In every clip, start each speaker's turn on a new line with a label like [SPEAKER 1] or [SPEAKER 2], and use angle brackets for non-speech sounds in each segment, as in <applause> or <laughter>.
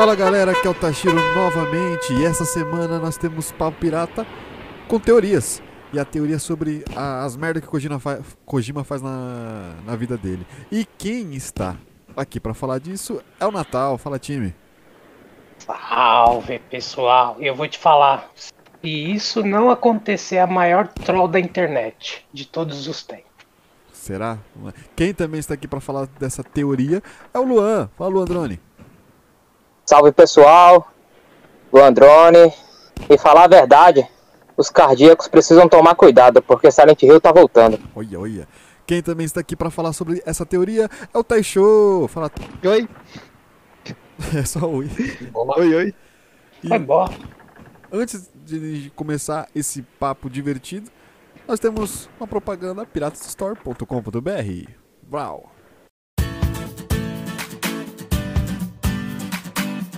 [SPEAKER 1] Fala galera, aqui é o Tashiro novamente e essa semana nós temos Papo Pirata com teorias. E a teoria sobre a- as merdas que Kojima, fa- Kojima faz na, na vida dele. E quem está aqui pra falar disso é o Natal. Fala time.
[SPEAKER 2] Salve, pessoal. Eu vou te falar. Se isso não acontecer, é a maior troll da internet de todos os tempos.
[SPEAKER 1] Será? Quem também está aqui pra falar dessa teoria é o Luan. Fala Luan Drone.
[SPEAKER 3] Salve pessoal, do Androne. E falar a verdade, os cardíacos precisam tomar cuidado, porque Silent Hill tá voltando.
[SPEAKER 1] Olha, olha. Quem também está aqui pra falar sobre essa teoria é o Taisho. Fala.
[SPEAKER 4] Oi, <laughs>
[SPEAKER 1] É só oi.
[SPEAKER 4] oi, oi.
[SPEAKER 1] E-
[SPEAKER 2] Foi bom.
[SPEAKER 1] Antes de começar esse papo divertido, nós temos uma propaganda piratasstore.com.br. Uau!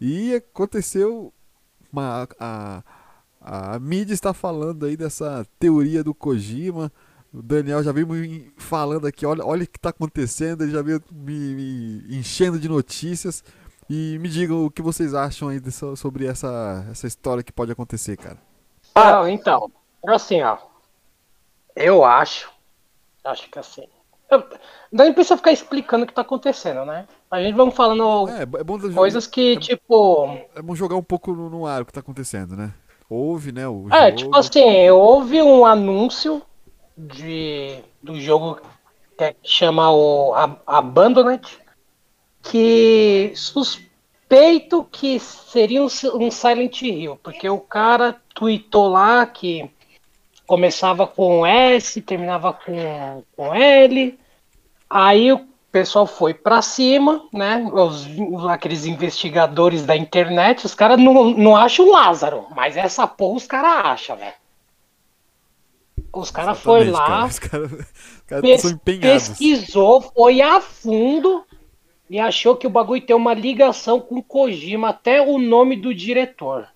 [SPEAKER 1] E aconteceu uma, a, a mídia está falando aí dessa teoria do Kojima. O Daniel já veio me falando aqui, olha, olha o que está acontecendo, ele já veio me, me enchendo de notícias. E me digam o que vocês acham aí dessa- sobre essa, essa história que pode acontecer, cara.
[SPEAKER 3] Ah.
[SPEAKER 2] Então, assim, ó. Eu acho. Acho que assim. Eu, não precisa ficar explicando o que tá acontecendo, né? A gente vamos falando
[SPEAKER 1] É, é bom,
[SPEAKER 2] coisas que, tipo.
[SPEAKER 1] é bom jogar um pouco no, no ar o que está acontecendo, né? Houve, né? O
[SPEAKER 2] É,
[SPEAKER 1] jogo.
[SPEAKER 2] tipo assim, houve um anúncio de, do jogo que é- chama o Ab- Abandoned, que suspeito que seria um, um Silent Hill, porque o cara tweetou lá que começava com S, terminava com, com L, aí o pessoal foi pra cima, né? Os, aqueles investigadores da internet, os caras não, não acham o Lázaro, mas essa porra os caras acham, velho. Os caras foi lá,
[SPEAKER 1] cara. Os caras os caras
[SPEAKER 2] pes- pesquisou, foi a fundo e achou que o bagulho tem uma ligação com o Kojima, até o nome do diretor.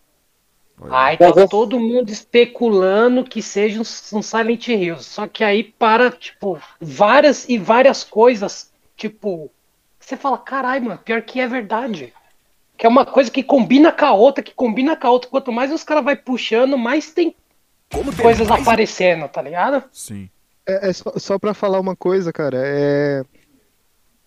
[SPEAKER 2] Aí tá
[SPEAKER 3] Mas é-
[SPEAKER 2] todo mundo especulando que seja um, um Silent Hill. Só que aí para, tipo, várias e várias coisas, tipo, você fala, caralho, mano, pior que é verdade. Que é uma coisa que combina com a outra, que combina com a outra. Quanto mais os caras vai puxando, mais tem coisas aparecendo, tá ligado?
[SPEAKER 1] Sim.
[SPEAKER 4] É, é só, só pra falar uma coisa, cara. É,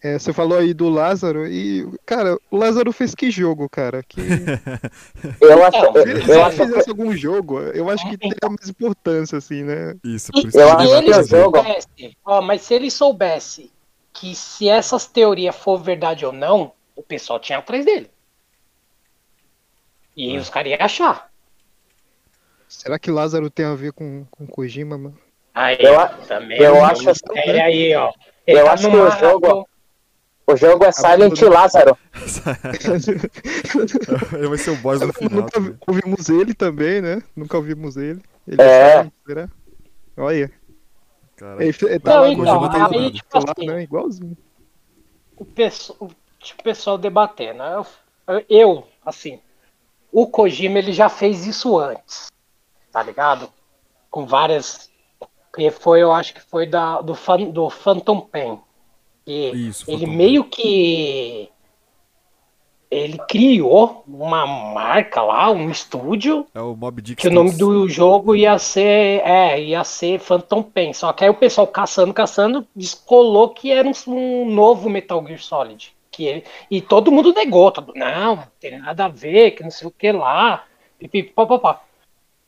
[SPEAKER 4] é, você falou aí do Lázaro e, cara, o Lázaro fez que jogo, cara? Que <laughs>
[SPEAKER 3] Eu acho,
[SPEAKER 2] Então,
[SPEAKER 3] eu,
[SPEAKER 4] se
[SPEAKER 3] eu
[SPEAKER 4] ele
[SPEAKER 3] acho que
[SPEAKER 4] fizesse algum jogo, eu acho que teria mais importância, assim, né?
[SPEAKER 1] Isso, por
[SPEAKER 2] E
[SPEAKER 1] isso
[SPEAKER 3] Eu
[SPEAKER 1] que
[SPEAKER 3] acho
[SPEAKER 2] ele
[SPEAKER 3] que jogo-
[SPEAKER 2] soubesse, ó, mas se ele soubesse que se essas teorias for verdade ou não, o pessoal tinha atrás dele. E
[SPEAKER 1] É.
[SPEAKER 2] os caras iam achar.
[SPEAKER 4] Será que Lázaro tem a ver com, com Kojima, mano?
[SPEAKER 2] Aí,
[SPEAKER 3] Eu
[SPEAKER 2] também.
[SPEAKER 3] eu
[SPEAKER 2] é um
[SPEAKER 3] acho-
[SPEAKER 2] mistério aí, ó. Ele
[SPEAKER 3] eu
[SPEAKER 2] tá
[SPEAKER 3] acho que o jogo- o jogo é Silent Lázaro. <laughs>
[SPEAKER 1] Ele vai ser o boss do final.
[SPEAKER 4] Nunca
[SPEAKER 1] também.
[SPEAKER 4] ouvimos ele também, né? Nunca ouvimos ele. Ele
[SPEAKER 3] É.
[SPEAKER 4] sabe, será? Olha.
[SPEAKER 1] Cara,
[SPEAKER 4] Ele, ele tá
[SPEAKER 2] Não,
[SPEAKER 4] lá
[SPEAKER 2] então,
[SPEAKER 4] jogo,
[SPEAKER 1] aí,
[SPEAKER 2] tipo
[SPEAKER 4] lá,
[SPEAKER 2] assim,
[SPEAKER 4] né? Igualzinho.
[SPEAKER 2] o pessoal, o tipo, pessoal debatendo. Eu, eu, assim, o Kojima ele já fez isso antes, tá ligado? Com várias. E foi, eu acho que foi da, do, fan, do Phantom Pain. Que
[SPEAKER 1] Isso,
[SPEAKER 2] ele meio que. Ele criou uma marca lá, um estúdio,
[SPEAKER 1] É o Mob Dick
[SPEAKER 2] que o nome do jogo ia ser, é, ia ser Phantom Pain. Só que aí o pessoal caçando, caçando, descolou que era um, um novo Metal Gear Solid. Que ele, e todo mundo negou, todo, não, não tem nada a ver, que não sei o que lá, pipipi, papapá.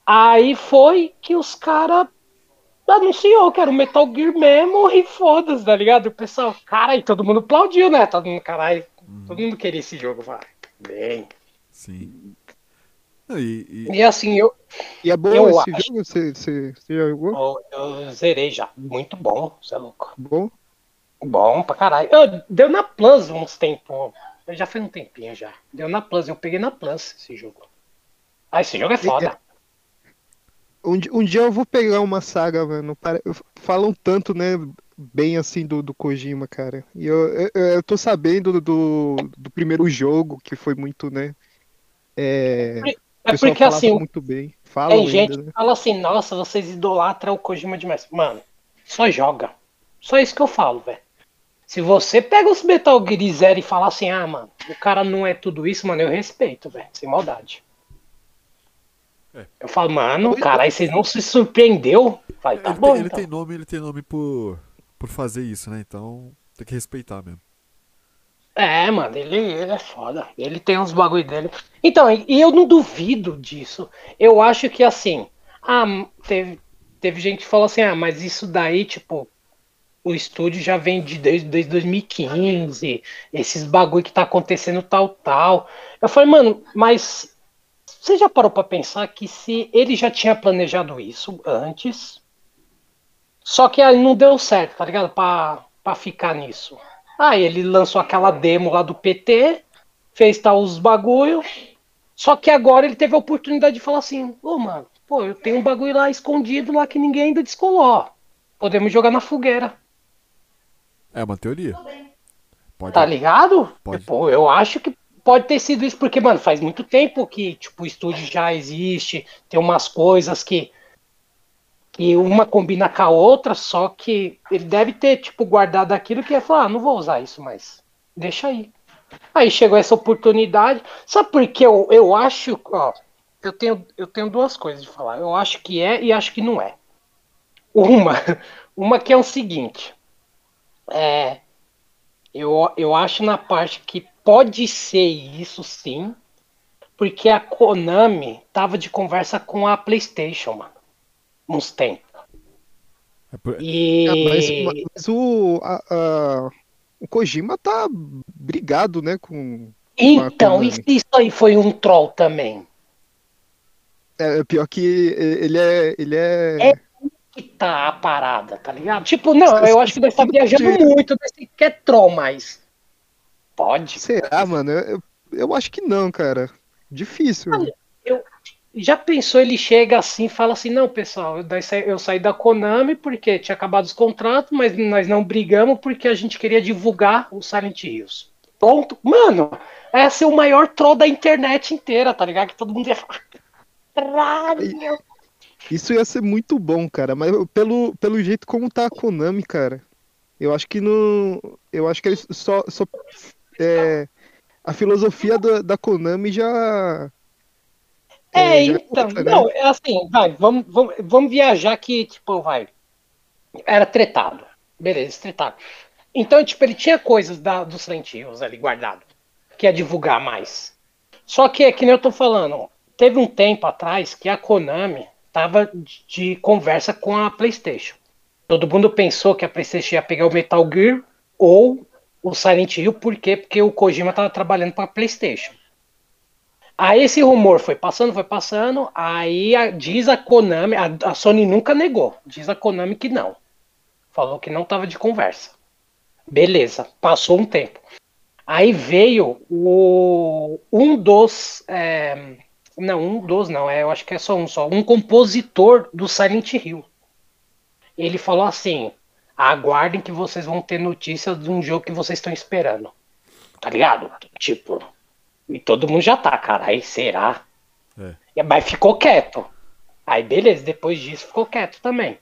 [SPEAKER 2] Aí foi que os caras anunciou que era o Metal Gear mesmo e foda-se, tá ligado? O pessoal, cara, e todo mundo aplaudiu, né? Todo mundo, caralho, todo mundo queria esse jogo, vai. Bem.
[SPEAKER 1] Sim. E, e-
[SPEAKER 2] E assim, eu,
[SPEAKER 4] E é bom
[SPEAKER 2] Eu
[SPEAKER 4] esse
[SPEAKER 2] acho.
[SPEAKER 4] jogo? Você, você, você já jogou?
[SPEAKER 2] eu, eu zerei já. Muito bom, você é louco.
[SPEAKER 4] Bom?
[SPEAKER 2] Bom pra caralho. Eu, deu na Plus uns tempos. Já foi um tempinho já. Deu na Plus, eu peguei na Plus esse jogo. Ah, esse jogo é foda.
[SPEAKER 4] Um, um dia eu vou pegar uma saga, mano. Falam tanto, né? Bem assim do, do Kojima, cara. E eu, eu, eu tô sabendo do, do primeiro jogo, que foi muito, né? É,
[SPEAKER 2] É
[SPEAKER 4] pessoal
[SPEAKER 2] porque assim,
[SPEAKER 4] muito bem. Falam
[SPEAKER 2] tem gente
[SPEAKER 4] ainda, né?
[SPEAKER 2] que fala assim, nossa, vocês idolatram o Kojima demais. Mano, só joga. Só isso que eu falo, velho. Se você pega os Metal Gear Zero e fala assim, ah, mano, o cara não é tudo isso, mano, eu respeito, velho. Sem maldade.
[SPEAKER 1] É.
[SPEAKER 2] Eu falo, mano, caralho, vocês não se surpreendeu? Vai, tá
[SPEAKER 1] ele,
[SPEAKER 2] bom,
[SPEAKER 1] tem, ele
[SPEAKER 2] então.
[SPEAKER 1] tem nome, ele tem nome por, por fazer isso, né? Então tem que respeitar mesmo.
[SPEAKER 2] É, mano, ele, ele é foda. Ele tem uns bagulho dele. Então, e e eu não duvido disso. Eu acho que assim. Ah, teve, teve gente que falou assim: ah, mas isso daí, tipo, o estúdio já vem de desde, desde 2015. Esses bagulho que tá acontecendo tal, tal. Eu falei, mano, mas você já parou pra pensar que se ele já tinha planejado isso antes, só que aí não deu certo, tá ligado? Pra, pra ficar nisso. Aí ele lançou aquela demo lá do PT, fez tal os bagulho. Só que agora ele teve a oportunidade de falar assim: Ô, mano, pô, eu tenho um bagulho lá escondido lá que ninguém ainda descolou. Podemos jogar na fogueira.
[SPEAKER 1] É uma teoria. Pode.
[SPEAKER 2] Tá ligado?
[SPEAKER 1] Pode.
[SPEAKER 2] Pô, eu acho que pode ter sido isso, porque, mano, faz muito tempo que, tipo, o estúdio já existe, tem umas coisas que. que uma combina com a outra, só que ele deve ter, tipo, guardado aquilo que ia falar, ah, não vou usar isso mais. Deixa aí. Aí chegou essa oportunidade. Sabe por que eu, eu acho. Ó, eu tenho, eu tenho duas coisas de falar. Eu acho que é e acho que não é. Uma, <laughs> uma que é o seguinte. É, eu, eu acho na parte que pode ser isso sim, porque a Konami tava de conversa com a PlayStation, mano. Uns tempos.
[SPEAKER 1] É por-
[SPEAKER 2] E.
[SPEAKER 4] Ah, mas, mas o, a- a- o Kojima tá brigado, né? Com.
[SPEAKER 2] então, isso, isso aí foi um troll também.
[SPEAKER 4] É pior que ele é. Ele é.
[SPEAKER 2] É. Que tá a parada, tá ligado? Tipo, não, eu acho que nós tá viajando muito nesse que é troll, mas. Pode.
[SPEAKER 4] Será, mano? Eu, eu acho que não, cara. Difícil.
[SPEAKER 2] Olha, Já pensou, ele chega assim e fala assim, não, pessoal, eu, daí sa- eu saí da Konami porque tinha acabado os contratos, mas nós não brigamos porque a gente queria divulgar o Silent Hills. Ponto. Mano, esse é o maior troll da internet inteira, tá ligado? Que todo mundo ia falar. Caralho!
[SPEAKER 4] Isso ia ser muito bom, cara. Mas pelo, pelo jeito como tá a Konami, cara. Eu acho que não. Eu acho que eles só. só é, a filosofia da, da Konami já.
[SPEAKER 2] É,
[SPEAKER 4] já
[SPEAKER 2] então,
[SPEAKER 4] outra, né?
[SPEAKER 2] não, é assim, vai, vamos, vamos, vamos viajar que, tipo, vai. Era tretado. Beleza, tretado. Então, tipo, ele tinha coisas da, dos Silent Hills ali guardado. Que ia divulgar mais. Só que, é que nem eu tô falando, teve um tempo atrás que a Konami tava de, de conversa com a PlayStation. Todo mundo pensou que a PlayStation ia pegar o Metal Gear ou o Silent Hill, por quê? Porque o Kojima tava trabalhando para PlayStation. Aí esse rumor foi passando, foi passando. Aí a- diz a Konami, a, a Sony nunca negou. Diz a Konami que não. Falou que não tava de conversa. Beleza, passou um tempo. Aí veio o um dos. é, não, um dos não, é, eu acho que é só um só. Um compositor do Silent Hill. Ele falou assim: aguardem que vocês vão ter notícias de um jogo que vocês estão esperando. Tá ligado? Tipo. E todo mundo já tá, cara. Aí será?
[SPEAKER 1] É.
[SPEAKER 2] E- Mas ficou quieto. Aí beleza, depois disso ficou quieto também.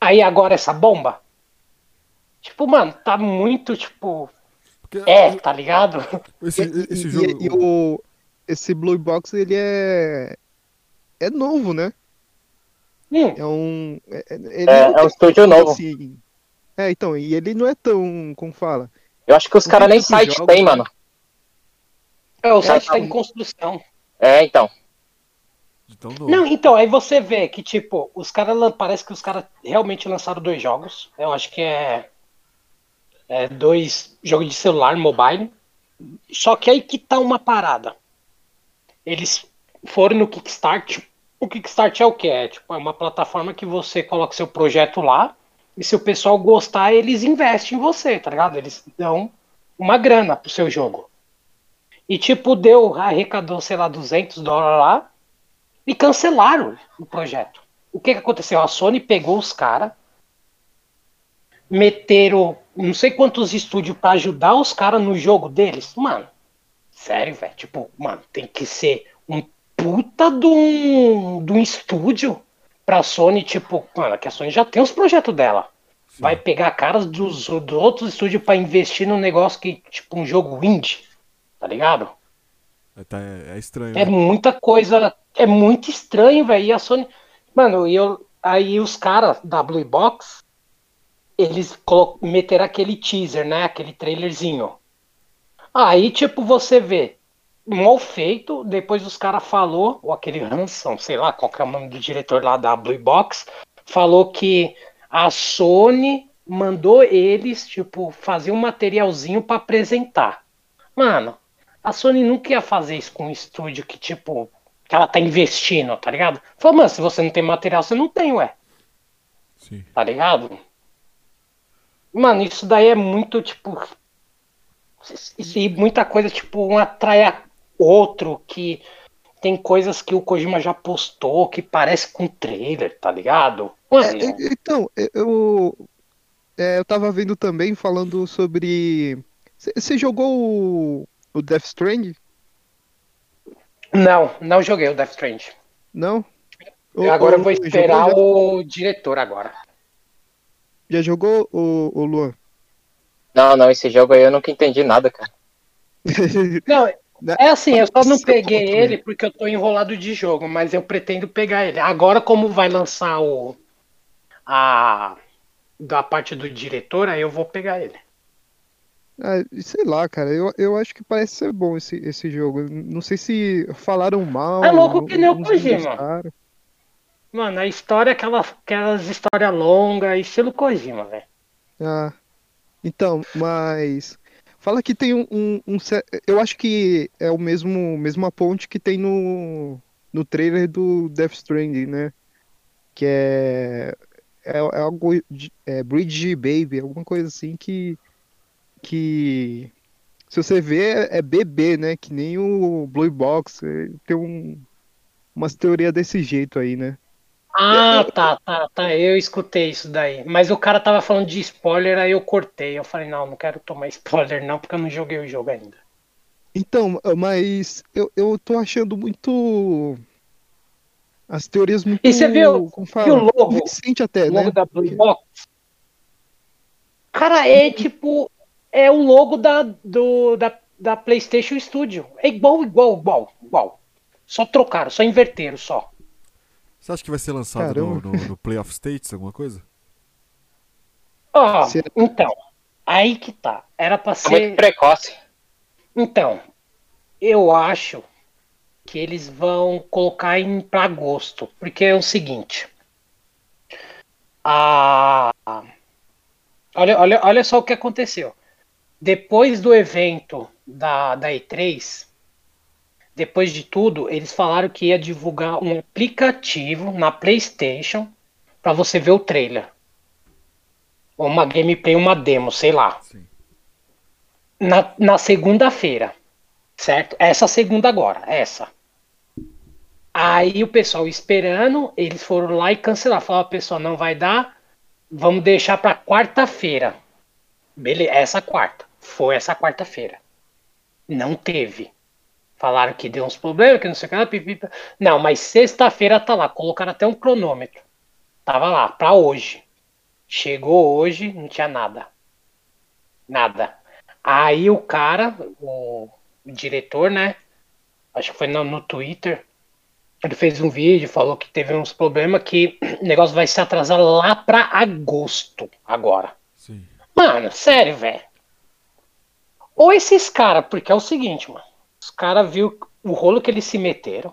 [SPEAKER 2] Aí agora essa bomba. Tipo, mano, tá muito, tipo.
[SPEAKER 1] Porque
[SPEAKER 2] É, tá ligado?
[SPEAKER 1] esse,
[SPEAKER 4] E-
[SPEAKER 1] esse
[SPEAKER 4] e-
[SPEAKER 1] jogo.
[SPEAKER 4] e o, esse Blue Box, ele é. É novo, né?
[SPEAKER 2] Hum,
[SPEAKER 4] É um. É, é- ele
[SPEAKER 3] É, é um estúdio novo.
[SPEAKER 4] assim- É, então, e ele não é tão. Como fala?
[SPEAKER 3] Eu acho que os
[SPEAKER 4] Não
[SPEAKER 3] caras nem site
[SPEAKER 4] jogos,
[SPEAKER 3] tem, mano.
[SPEAKER 2] é, o site
[SPEAKER 4] tá
[SPEAKER 2] tá em construção.
[SPEAKER 3] É, então.
[SPEAKER 1] De tão novo.
[SPEAKER 2] Não, então, aí você vê que, tipo, os caras. Parece que os caras realmente lançaram dois jogos. Eu acho que é. É dois jogos de celular, mobile. Só que aí que tá uma parada. Eles foram no Kickstart. O Kickstart é o que? É, tipo, é uma plataforma que você coloca seu projeto lá. E se o pessoal gostar, eles investem em você, tá ligado? Eles dão uma grana pro seu jogo. E, tipo, deu, arrecadou, sei lá, 200 dólares lá. E cancelaram o projeto. O que, que aconteceu? A Sony pegou os caras, meteram não sei quantos estúdios para ajudar os caras no jogo deles. Mano, sério, velho. Tipo, mano, tem que ser um puta de um, de um estúdio pra Sony, tipo, mano, que a Sony já tem os projetos dela.
[SPEAKER 1] Sim.
[SPEAKER 2] Vai pegar caras dos, dos outros estúdios para investir num negócio que, tipo, um jogo indie. Tá ligado?
[SPEAKER 1] É, tá- é- é estranho.
[SPEAKER 2] É
[SPEAKER 1] né?
[SPEAKER 2] muita coisa. É muito estranho, velho. E a Sony. Mano, e eu, aí os caras da Blue Box, eles meteram aquele teaser, né? Aquele trailerzinho. Aí, tipo, você vê. Mal feito, depois os caras falou, ou aquele Hanson, sei lá, qual que é o nome do diretor lá da Blue Box, falou que a Sony mandou eles, tipo, fazer um materialzinho pra apresentar. Mano, a Sony nunca ia fazer isso com um estúdio que, tipo, que ela tá investindo, tá ligado? Falou, mano, se você não tem material, você não tem, ué,
[SPEAKER 1] Sim.
[SPEAKER 2] tá ligado? Mano, isso daí é muito, tipo. E muita coisa, tipo, um atrai a outro, que tem coisas que o Kojima já postou que parece com trailer, tá ligado?
[SPEAKER 4] É,
[SPEAKER 2] Mano,
[SPEAKER 4] é, então, é, eu, é, eu tava vendo também falando sobre. Você jogou o, o Death Stranding?
[SPEAKER 2] não, não joguei o Death Strange.
[SPEAKER 4] Não?
[SPEAKER 2] Agora eu
[SPEAKER 4] ou
[SPEAKER 2] vou
[SPEAKER 4] jogou
[SPEAKER 2] esperar
[SPEAKER 4] já?
[SPEAKER 2] o diretor agora.
[SPEAKER 4] Já jogou o, o Luan?
[SPEAKER 3] Não, não, esse jogo aí eu nunca entendi nada, cara. <laughs>
[SPEAKER 2] Não, é assim, eu só não peguei ele porque eu tô enrolado de jogo, mas eu pretendo pegar ele. Agora, como vai lançar o. A. Da parte do diretor, aí eu vou pegar ele.
[SPEAKER 4] Ah, sei lá, cara, eu, eu acho que parece ser bom esse, esse jogo. Não sei se falaram mal.
[SPEAKER 2] É louco que nem o Kojima. Mano, a história é aquela, aquelas histórias longas, estilo Kojima, velho.
[SPEAKER 4] Ah, então, mas fala que tem um, um, um eu acho que é o mesmo mesma ponte que tem no no trailer do Death Stranding, né? Que é é, é algo é Bridge Baby, alguma coisa assim que que se você ver é, é bebê, né? Que nem o Blue Box, é, tem um umas teorias desse jeito aí, né?
[SPEAKER 2] Ah, <laughs> tá, tá, tá. Eu escutei isso daí. Mas o cara tava falando de spoiler, aí eu cortei. Eu falei, não, não quero tomar spoiler, não, porque eu não joguei o jogo ainda.
[SPEAKER 4] Então, mas eu, eu tô achando muito. As teorias muito.
[SPEAKER 2] E você viu-
[SPEAKER 4] como
[SPEAKER 2] viu o logo?
[SPEAKER 4] Convincente até,
[SPEAKER 2] O logo
[SPEAKER 4] né?
[SPEAKER 2] da Blue Box. Cara, é tipo. É o logo da, do, da, da PlayStation Studio. É igual, igual, igual, igual. Só trocaram, só inverteram só.
[SPEAKER 1] Você acha que vai ser lançado no, no, no Play of States, alguma coisa?
[SPEAKER 2] Ó,
[SPEAKER 4] Se-
[SPEAKER 2] então. Aí que tá. Era pra
[SPEAKER 3] É
[SPEAKER 2] ser.
[SPEAKER 3] muito precoce.
[SPEAKER 2] Então, eu acho que eles vão colocar em para agosto, porque é o seguinte. A olha, olha, olha só o que aconteceu. Depois do evento da, da E3, depois de tudo, eles falaram que ia divulgar um aplicativo na PlayStation para você ver o trailer. Ou uma gameplay, uma demo, sei lá
[SPEAKER 1] Sim.
[SPEAKER 2] na, na segunda-feira, certo? Essa segunda agora, essa. Aí o pessoal esperando, eles foram lá e cancelaram. Falaram, pessoal, não vai dar, vamos deixar para quarta-feira. Beleza, essa quarta. Foi essa quarta-feira. Não teve. Falaram que deu uns problemas, que não sei o que. pipipa. Não, mas sexta-feira tá lá. Colocaram até um cronômetro. Tava lá, pra hoje. Chegou hoje, não tinha nada. Nada. Aí o cara, o, o diretor, né? Acho que foi no, no Twitter. Ele fez um vídeo, falou que teve uns problemas que o negócio vai se atrasar lá pra agosto agora.
[SPEAKER 1] Sim.
[SPEAKER 2] Mano, sério, velho. Ou esses caras, porque é o seguinte, mano. Os caras viu o rolo que eles se meteram.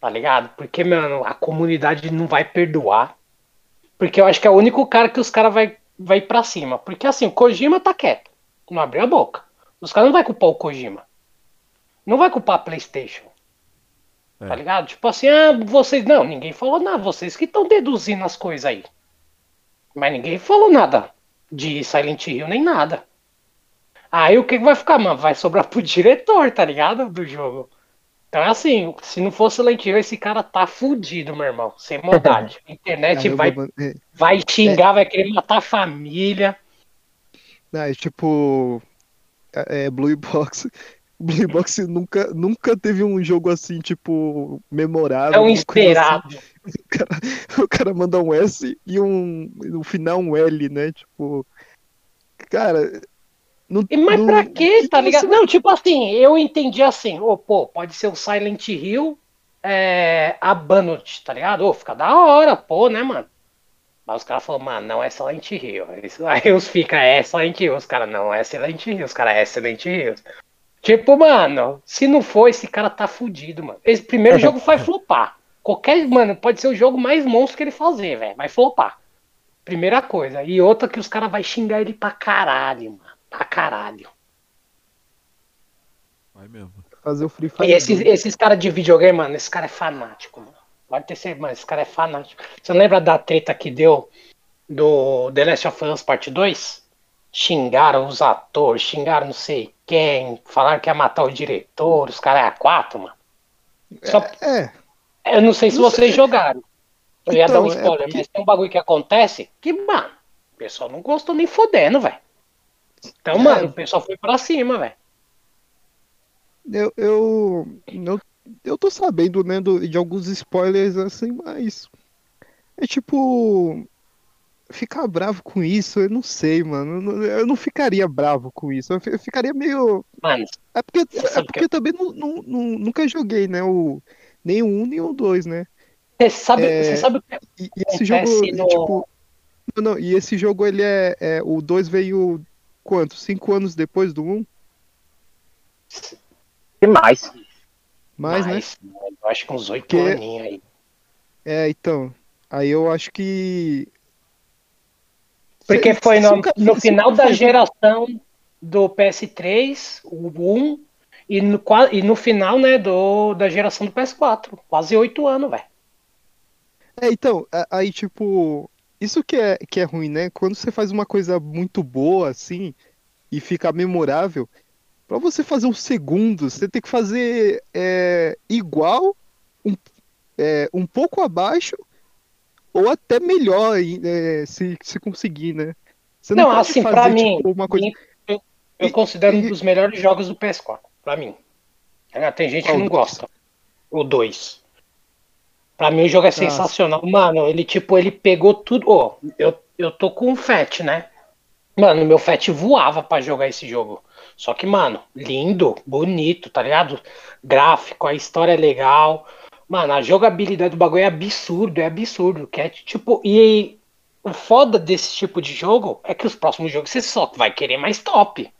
[SPEAKER 2] Tá ligado? Porque, mano, a comunidade não vai perdoar. Porque eu acho que é o único cara que os caras vai, vai pra cima. Porque assim, o Kojima tá quieto. Não abriu a boca. Os caras não vai culpar o Kojima. Não vai culpar a Playstation.
[SPEAKER 1] É.
[SPEAKER 2] Tá ligado? Tipo assim, ah, vocês. Não, ninguém falou nada. Vocês que estão deduzindo as coisas aí. Mas ninguém falou nada de Silent Hill nem nada. Aí o que vai ficar, mano? Vai sobrar pro diretor, tá ligado? Do jogo. Então é assim, se não fosse Silent Hill, esse cara tá fudido, meu irmão. Sem maldade. A <laughs> internet vai,
[SPEAKER 4] é-
[SPEAKER 2] vai xingar, vai querer matar a família.
[SPEAKER 4] Não, é tipo. É, é, Blue Box. <laughs> Blue Box nunca, nunca teve um jogo assim, tipo, memorável.
[SPEAKER 2] É um
[SPEAKER 4] coisa
[SPEAKER 2] esperado.
[SPEAKER 4] assim. <laughs> O cara, o cara manda um S e um. No final um L, né? Tipo. Cara. Não,
[SPEAKER 2] E mas
[SPEAKER 4] não-
[SPEAKER 2] pra quê,
[SPEAKER 4] que
[SPEAKER 2] tá ligado? Não, tipo assim, eu entendi assim, ô, pô, pode ser o Silent Hill é, Abandoned, tá ligado? Ô, fica da hora, pô, né, mano? Mas os caras falaram, mano, não é Silent Hill. <laughs> Aí os fica, é Silent Hill. Os caras, não é Silent Hill. Os caras, é Silent Hill. Tipo, mano, se não for, esse cara tá fudido, mano. Esse primeiro <laughs> jogo vai flopar. Qualquer, mano, pode ser o jogo mais monstro que ele fazer, velho. Vai flopar. Primeira coisa. E outra que os caras vai xingar ele pra caralho, mano. Pra caralho.
[SPEAKER 1] Vai mesmo.
[SPEAKER 4] Fazer o Free Fire.
[SPEAKER 2] E esses, esses caras de videogame, mano, esse cara é fanático, mano. Pode ter certeza, mano, esse cara é fanático. Você não lembra da treta que deu do The Last of Us Part 2? Xingaram os atores, xingaram não sei quem, falaram que ia matar o diretor, os caras é a quatro, mano. Só,
[SPEAKER 4] É,
[SPEAKER 2] eu não sei se
[SPEAKER 4] Não
[SPEAKER 2] vocês
[SPEAKER 4] sei.
[SPEAKER 2] jogaram. Eu ia dar um
[SPEAKER 4] Então, é
[SPEAKER 2] spoiler,
[SPEAKER 4] porque-
[SPEAKER 2] mas tem um bagulho que acontece que, mano, o pessoal não gostou nem fodendo, velho. Então,
[SPEAKER 4] É.
[SPEAKER 2] mano, o pessoal foi pra cima, velho.
[SPEAKER 4] eu, eu, eu, eu tô sabendo, né, do- de alguns spoilers assim, mas é tipo ficar bravo com isso, eu não sei, mano. Eu não, ficaria bravo com isso. Eu fi- eu ficaria meio.
[SPEAKER 2] Mano,
[SPEAKER 4] É porque, é porque eu também não, não- não- nunca joguei, né? O, nem o 1 nem o 2, né?
[SPEAKER 2] você sabe,
[SPEAKER 4] É,
[SPEAKER 2] você sabe o que
[SPEAKER 4] E, e esse jogo,
[SPEAKER 2] Acontece no-
[SPEAKER 4] tipo. Não, não, e esse jogo ele é, é. O 2 veio quanto? Cinco anos depois do 1?
[SPEAKER 3] E mais.
[SPEAKER 4] Mais, né?
[SPEAKER 2] Mas, Eu acho que uns oito
[SPEAKER 4] Porque-
[SPEAKER 2] aninhos aí.
[SPEAKER 4] É, então. Aí eu acho que.
[SPEAKER 2] Porque foi no, no final da geração do PS3, o 1, e no, e no final, né, do, da geração do PS4. Quase oito anos, velho.
[SPEAKER 4] É, então, aí, tipo, isso que é, que é ruim, né? Quando você faz uma coisa muito boa, assim, e fica memorável, pra você fazer um segundo, você tem que fazer é, igual, um, é, um pouco abaixo, ou até melhor, é, se, se conseguir, né? Você não,
[SPEAKER 2] Não, assim, pra mim,
[SPEAKER 4] tipo, uma coisa...
[SPEAKER 2] eu, eu
[SPEAKER 4] E-
[SPEAKER 2] considero um
[SPEAKER 4] e-
[SPEAKER 2] dos melhores jogos do PS4, pra mim. Tem gente que não gosta. O 2. Pra mim o jogo é sensacional. Mano, ele tipo, ele pegou tudo. Ô, eu, eu tô com um FAT, né? Mano, meu FAT voava pra jogar esse jogo. Só que, mano, lindo, bonito, tá ligado? Gráfico, a história é legal. Mano, a jogabilidade do bagulho é absurdo, é absurdo. Que é tipo. E o foda desse tipo de jogo é que os próximos jogos você só vai querer mais top.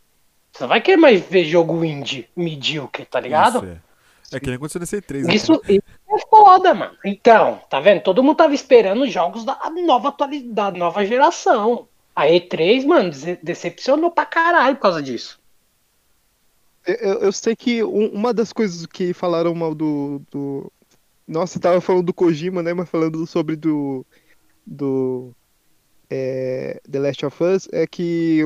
[SPEAKER 2] Você não vai querer mais ver jogo indie, medíocre, tá ligado?
[SPEAKER 1] Isso é. É que nem aconteceu nesse E3. né?
[SPEAKER 2] Isso, isso é foda, mano. Então, tá vendo? Todo mundo tava esperando os jogos da nova atualidade, da nova geração. A E3, mano, dece- decepcionou pra caralho por causa disso.
[SPEAKER 4] Eu, eu sei que um- uma das coisas que falaram mal do, do... Nossa, tava falando do Kojima, né? Mas falando sobre do... Do... é, The Last of Us, é que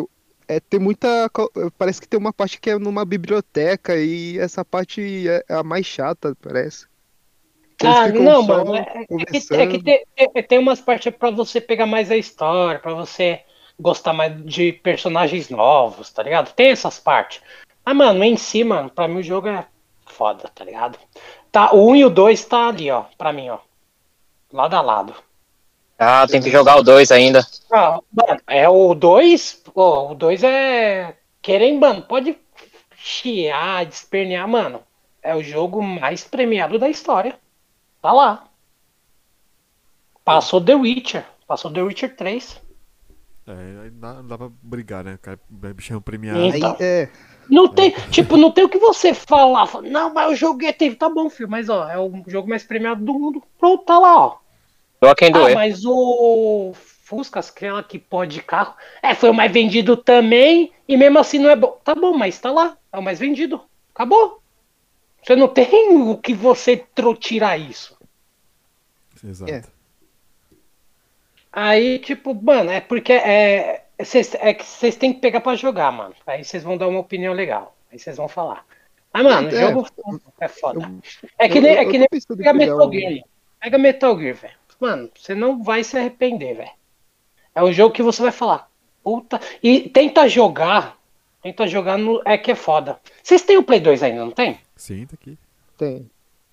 [SPEAKER 4] é, tem muita... Parece que tem uma parte que é numa biblioteca e essa parte é a mais chata, parece.
[SPEAKER 2] Ah, não, mano. É, é que, é que tem, é- tem umas partes pra você pegar mais a história, pra você gostar mais de personagens novos, tá ligado? Tem essas partes. Ah, mano, em si, mano, pra mim o jogo é foda, tá ligado? Tá, o 1 e o 2 tá ali, ó, pra mim, ó. Lado a lado.
[SPEAKER 3] Ah, tem que jogar o 2 ainda.
[SPEAKER 2] Ah, mano, é o 2, pô, o 2 é. Querem, mano, pode chiar, despernear, mano. É o jogo mais premiado da história. Tá lá. Passou The Witcher. Passou The Witcher 3.
[SPEAKER 1] É, aí dá- não dá pra brigar, né? O cara é bichão premiado.
[SPEAKER 2] Então.
[SPEAKER 4] é,
[SPEAKER 2] Não tem, tipo, não tem o que você falar. Fala, Não, mas eu joguei, teve, tá bom, filho, mas ó, é o jogo mais premiado do mundo. Pronto, tá lá, ó.
[SPEAKER 3] Doa quem
[SPEAKER 2] Ah,
[SPEAKER 3] doer.
[SPEAKER 2] mas o Fusca, aquela que pode carro, é, foi o mais vendido também, e mesmo assim não é bom. Tá bom, mas tá lá, é o mais vendido. Acabou. Você não tem o que você tirar isso.
[SPEAKER 1] Exato.
[SPEAKER 4] É.
[SPEAKER 2] Aí, tipo, mano, é porque é, cês- é que vocês têm que pegar pra jogar, mano. Aí vocês vão dar uma opinião legal. Aí vocês vão falar. Mas, mano, o
[SPEAKER 4] É,
[SPEAKER 2] jogo é foda.
[SPEAKER 4] eu-
[SPEAKER 2] É que
[SPEAKER 4] eu-
[SPEAKER 2] nem, é
[SPEAKER 4] eu
[SPEAKER 2] que
[SPEAKER 4] tô
[SPEAKER 2] nem Pega Metal
[SPEAKER 4] um-
[SPEAKER 2] Gear aí. Pega Metal Gear, velho. Mano, você não vai se arrepender, velho. É um jogo que você vai falar. Puta. E tenta jogar. Tenta jogar no. É que é foda. Vocês têm o Play 2 ainda, não tem?
[SPEAKER 1] Sim, tá aqui.
[SPEAKER 4] tem.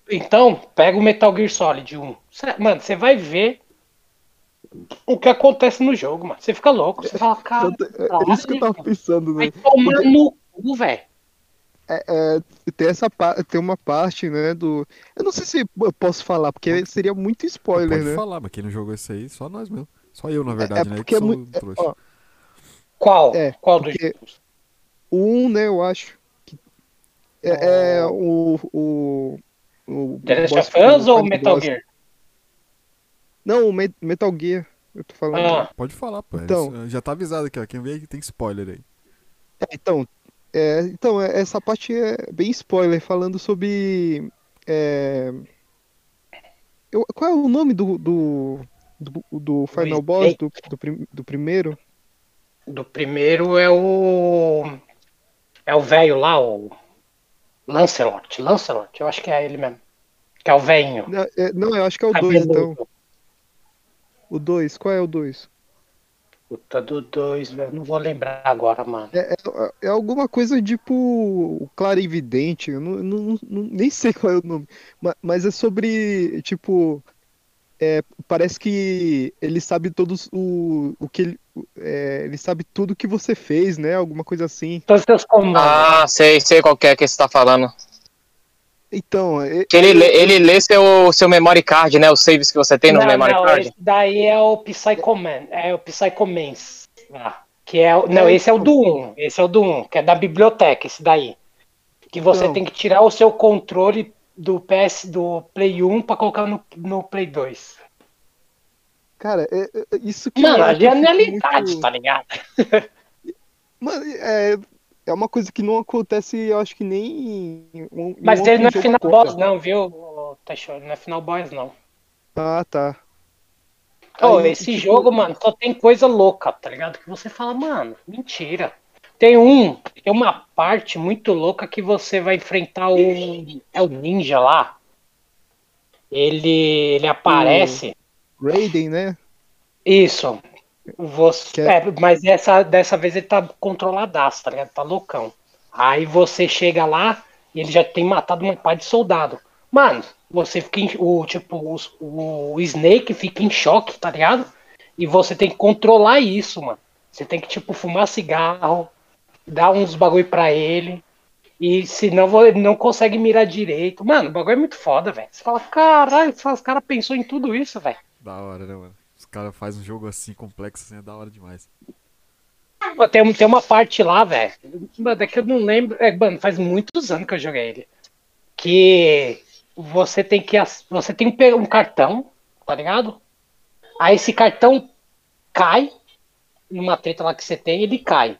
[SPEAKER 2] Então, pega o Metal Gear Solid 1. Cê- Mano, você vai ver o que acontece no jogo, mano. Você fica louco. Você fala, cara.
[SPEAKER 4] Te- é isso que eu tava pensando,
[SPEAKER 2] Vai
[SPEAKER 4] né?
[SPEAKER 2] tomar no cu, velho.
[SPEAKER 4] É, é, tem essa tem uma parte, né, do... Eu não sei se eu posso falar, porque seria muito spoiler,
[SPEAKER 1] Pode
[SPEAKER 4] né?
[SPEAKER 1] falar, mas quem não jogou isso aí, só nós mesmo. Só eu, na verdade, né?
[SPEAKER 4] porque
[SPEAKER 1] Que
[SPEAKER 4] é muito-
[SPEAKER 1] um trouxa.
[SPEAKER 4] ó,
[SPEAKER 2] Qual?
[SPEAKER 4] É,
[SPEAKER 2] Qual dos jogos?
[SPEAKER 4] 1, né, eu acho. Que é, é o, o, o
[SPEAKER 2] The Last of Us ou Metal
[SPEAKER 4] boss.
[SPEAKER 2] Gear?
[SPEAKER 4] Não, o Me- Metal Gear. Eu tô falando.
[SPEAKER 2] Ah,
[SPEAKER 1] Pode falar, pô.
[SPEAKER 4] Então.
[SPEAKER 1] Isso, Já tá avisado aqui, ó. Quem vê aí tem spoiler aí.
[SPEAKER 4] É, então, é, então, é, essa parte é bem spoiler, falando sobre. é, eu- qual é o nome do, do, do, do Final Boss do, do, prim- do primeiro?
[SPEAKER 2] do primeiro é o. É o velho lá, o. Lancelot. Lancelot, eu acho que é ele mesmo. Que é o velhinho.
[SPEAKER 4] Não, é, não, eu acho que é o 2,
[SPEAKER 2] Cabeludo.
[SPEAKER 4] então. O 2, qual é o 2?
[SPEAKER 2] Puta do 2, velho. Não vou lembrar agora, mano.
[SPEAKER 4] É, é, é alguma coisa tipo o Clarividente, eu não, não- não- nem sei qual é o nome, ma- mas, é sobre, tipo, é, parece que ele sabe todos o, o que ele, é, ele sabe tudo que você fez, né? Alguma coisa assim.
[SPEAKER 2] Todos os teus comandos.
[SPEAKER 3] Ah, sei, sei qual que é que você tá falando.
[SPEAKER 4] Então, é-
[SPEAKER 3] Que ele, lê- ele lê seu, seu memory card, né? Os saves que você tem no
[SPEAKER 2] não,
[SPEAKER 3] memory
[SPEAKER 2] não,
[SPEAKER 3] card.
[SPEAKER 2] esse daí é o Psychoman. É o Psychomans. Ah, que é o, não, esse é o do 1. Esse é o do 1, que é da biblioteca, esse daí. Que você
[SPEAKER 4] Então.
[SPEAKER 2] tem que tirar o seu controle do PS do Play 1 pra colocar no, no Play 2.
[SPEAKER 4] cara, é- é- isso que
[SPEAKER 2] Mano,
[SPEAKER 4] eu
[SPEAKER 2] a genialidade,
[SPEAKER 4] muito-
[SPEAKER 2] tá ligado? <laughs>
[SPEAKER 4] Mano, é, é uma coisa que não acontece, eu acho que nem em em
[SPEAKER 2] Mas ele não é final
[SPEAKER 4] conta.
[SPEAKER 2] boss, não, viu, Teixeira? Não é final boss, não.
[SPEAKER 4] Ah, tá.
[SPEAKER 2] Ô,
[SPEAKER 4] Aí,
[SPEAKER 2] esse
[SPEAKER 4] tipo,
[SPEAKER 2] jogo, mano, só tem coisa louca, tá ligado? Que você fala, mano, mentira. Tem um, tem uma parte muito louca que você vai enfrentar o. É o ninja lá. Ele, ele aparece.
[SPEAKER 4] Raiden, né?
[SPEAKER 2] Isso. Você,
[SPEAKER 4] é-
[SPEAKER 2] é, mas essa, dessa vez ele tá controladaço, tá ligado? Tá loucão. Aí você chega lá e ele já tem matado uma par de soldado. Mano, você fica em, o tipo os- o, Snake fica em choque, tá ligado? E você tem que controlar isso, mano. Você tem que tipo fumar cigarro, dar uns bagulho pra ele. E senão vo- ele não consegue mirar direito. Mano, o bagulho é muito foda, velho. Você fala, caralho, os caras pensou em tudo isso, velho.
[SPEAKER 1] Da hora, né, mano? Os caras fazem um jogo assim, complexo, assim, é da hora demais.
[SPEAKER 2] Pô, Tem, tem uma parte lá, velho. Mano, é que eu não lembro. É, mano, faz muitos anos que eu joguei ele. Que você tem que. Você tem um cartão, tá ligado? Aí esse cartão cai numa treta lá que você tem, ele cai.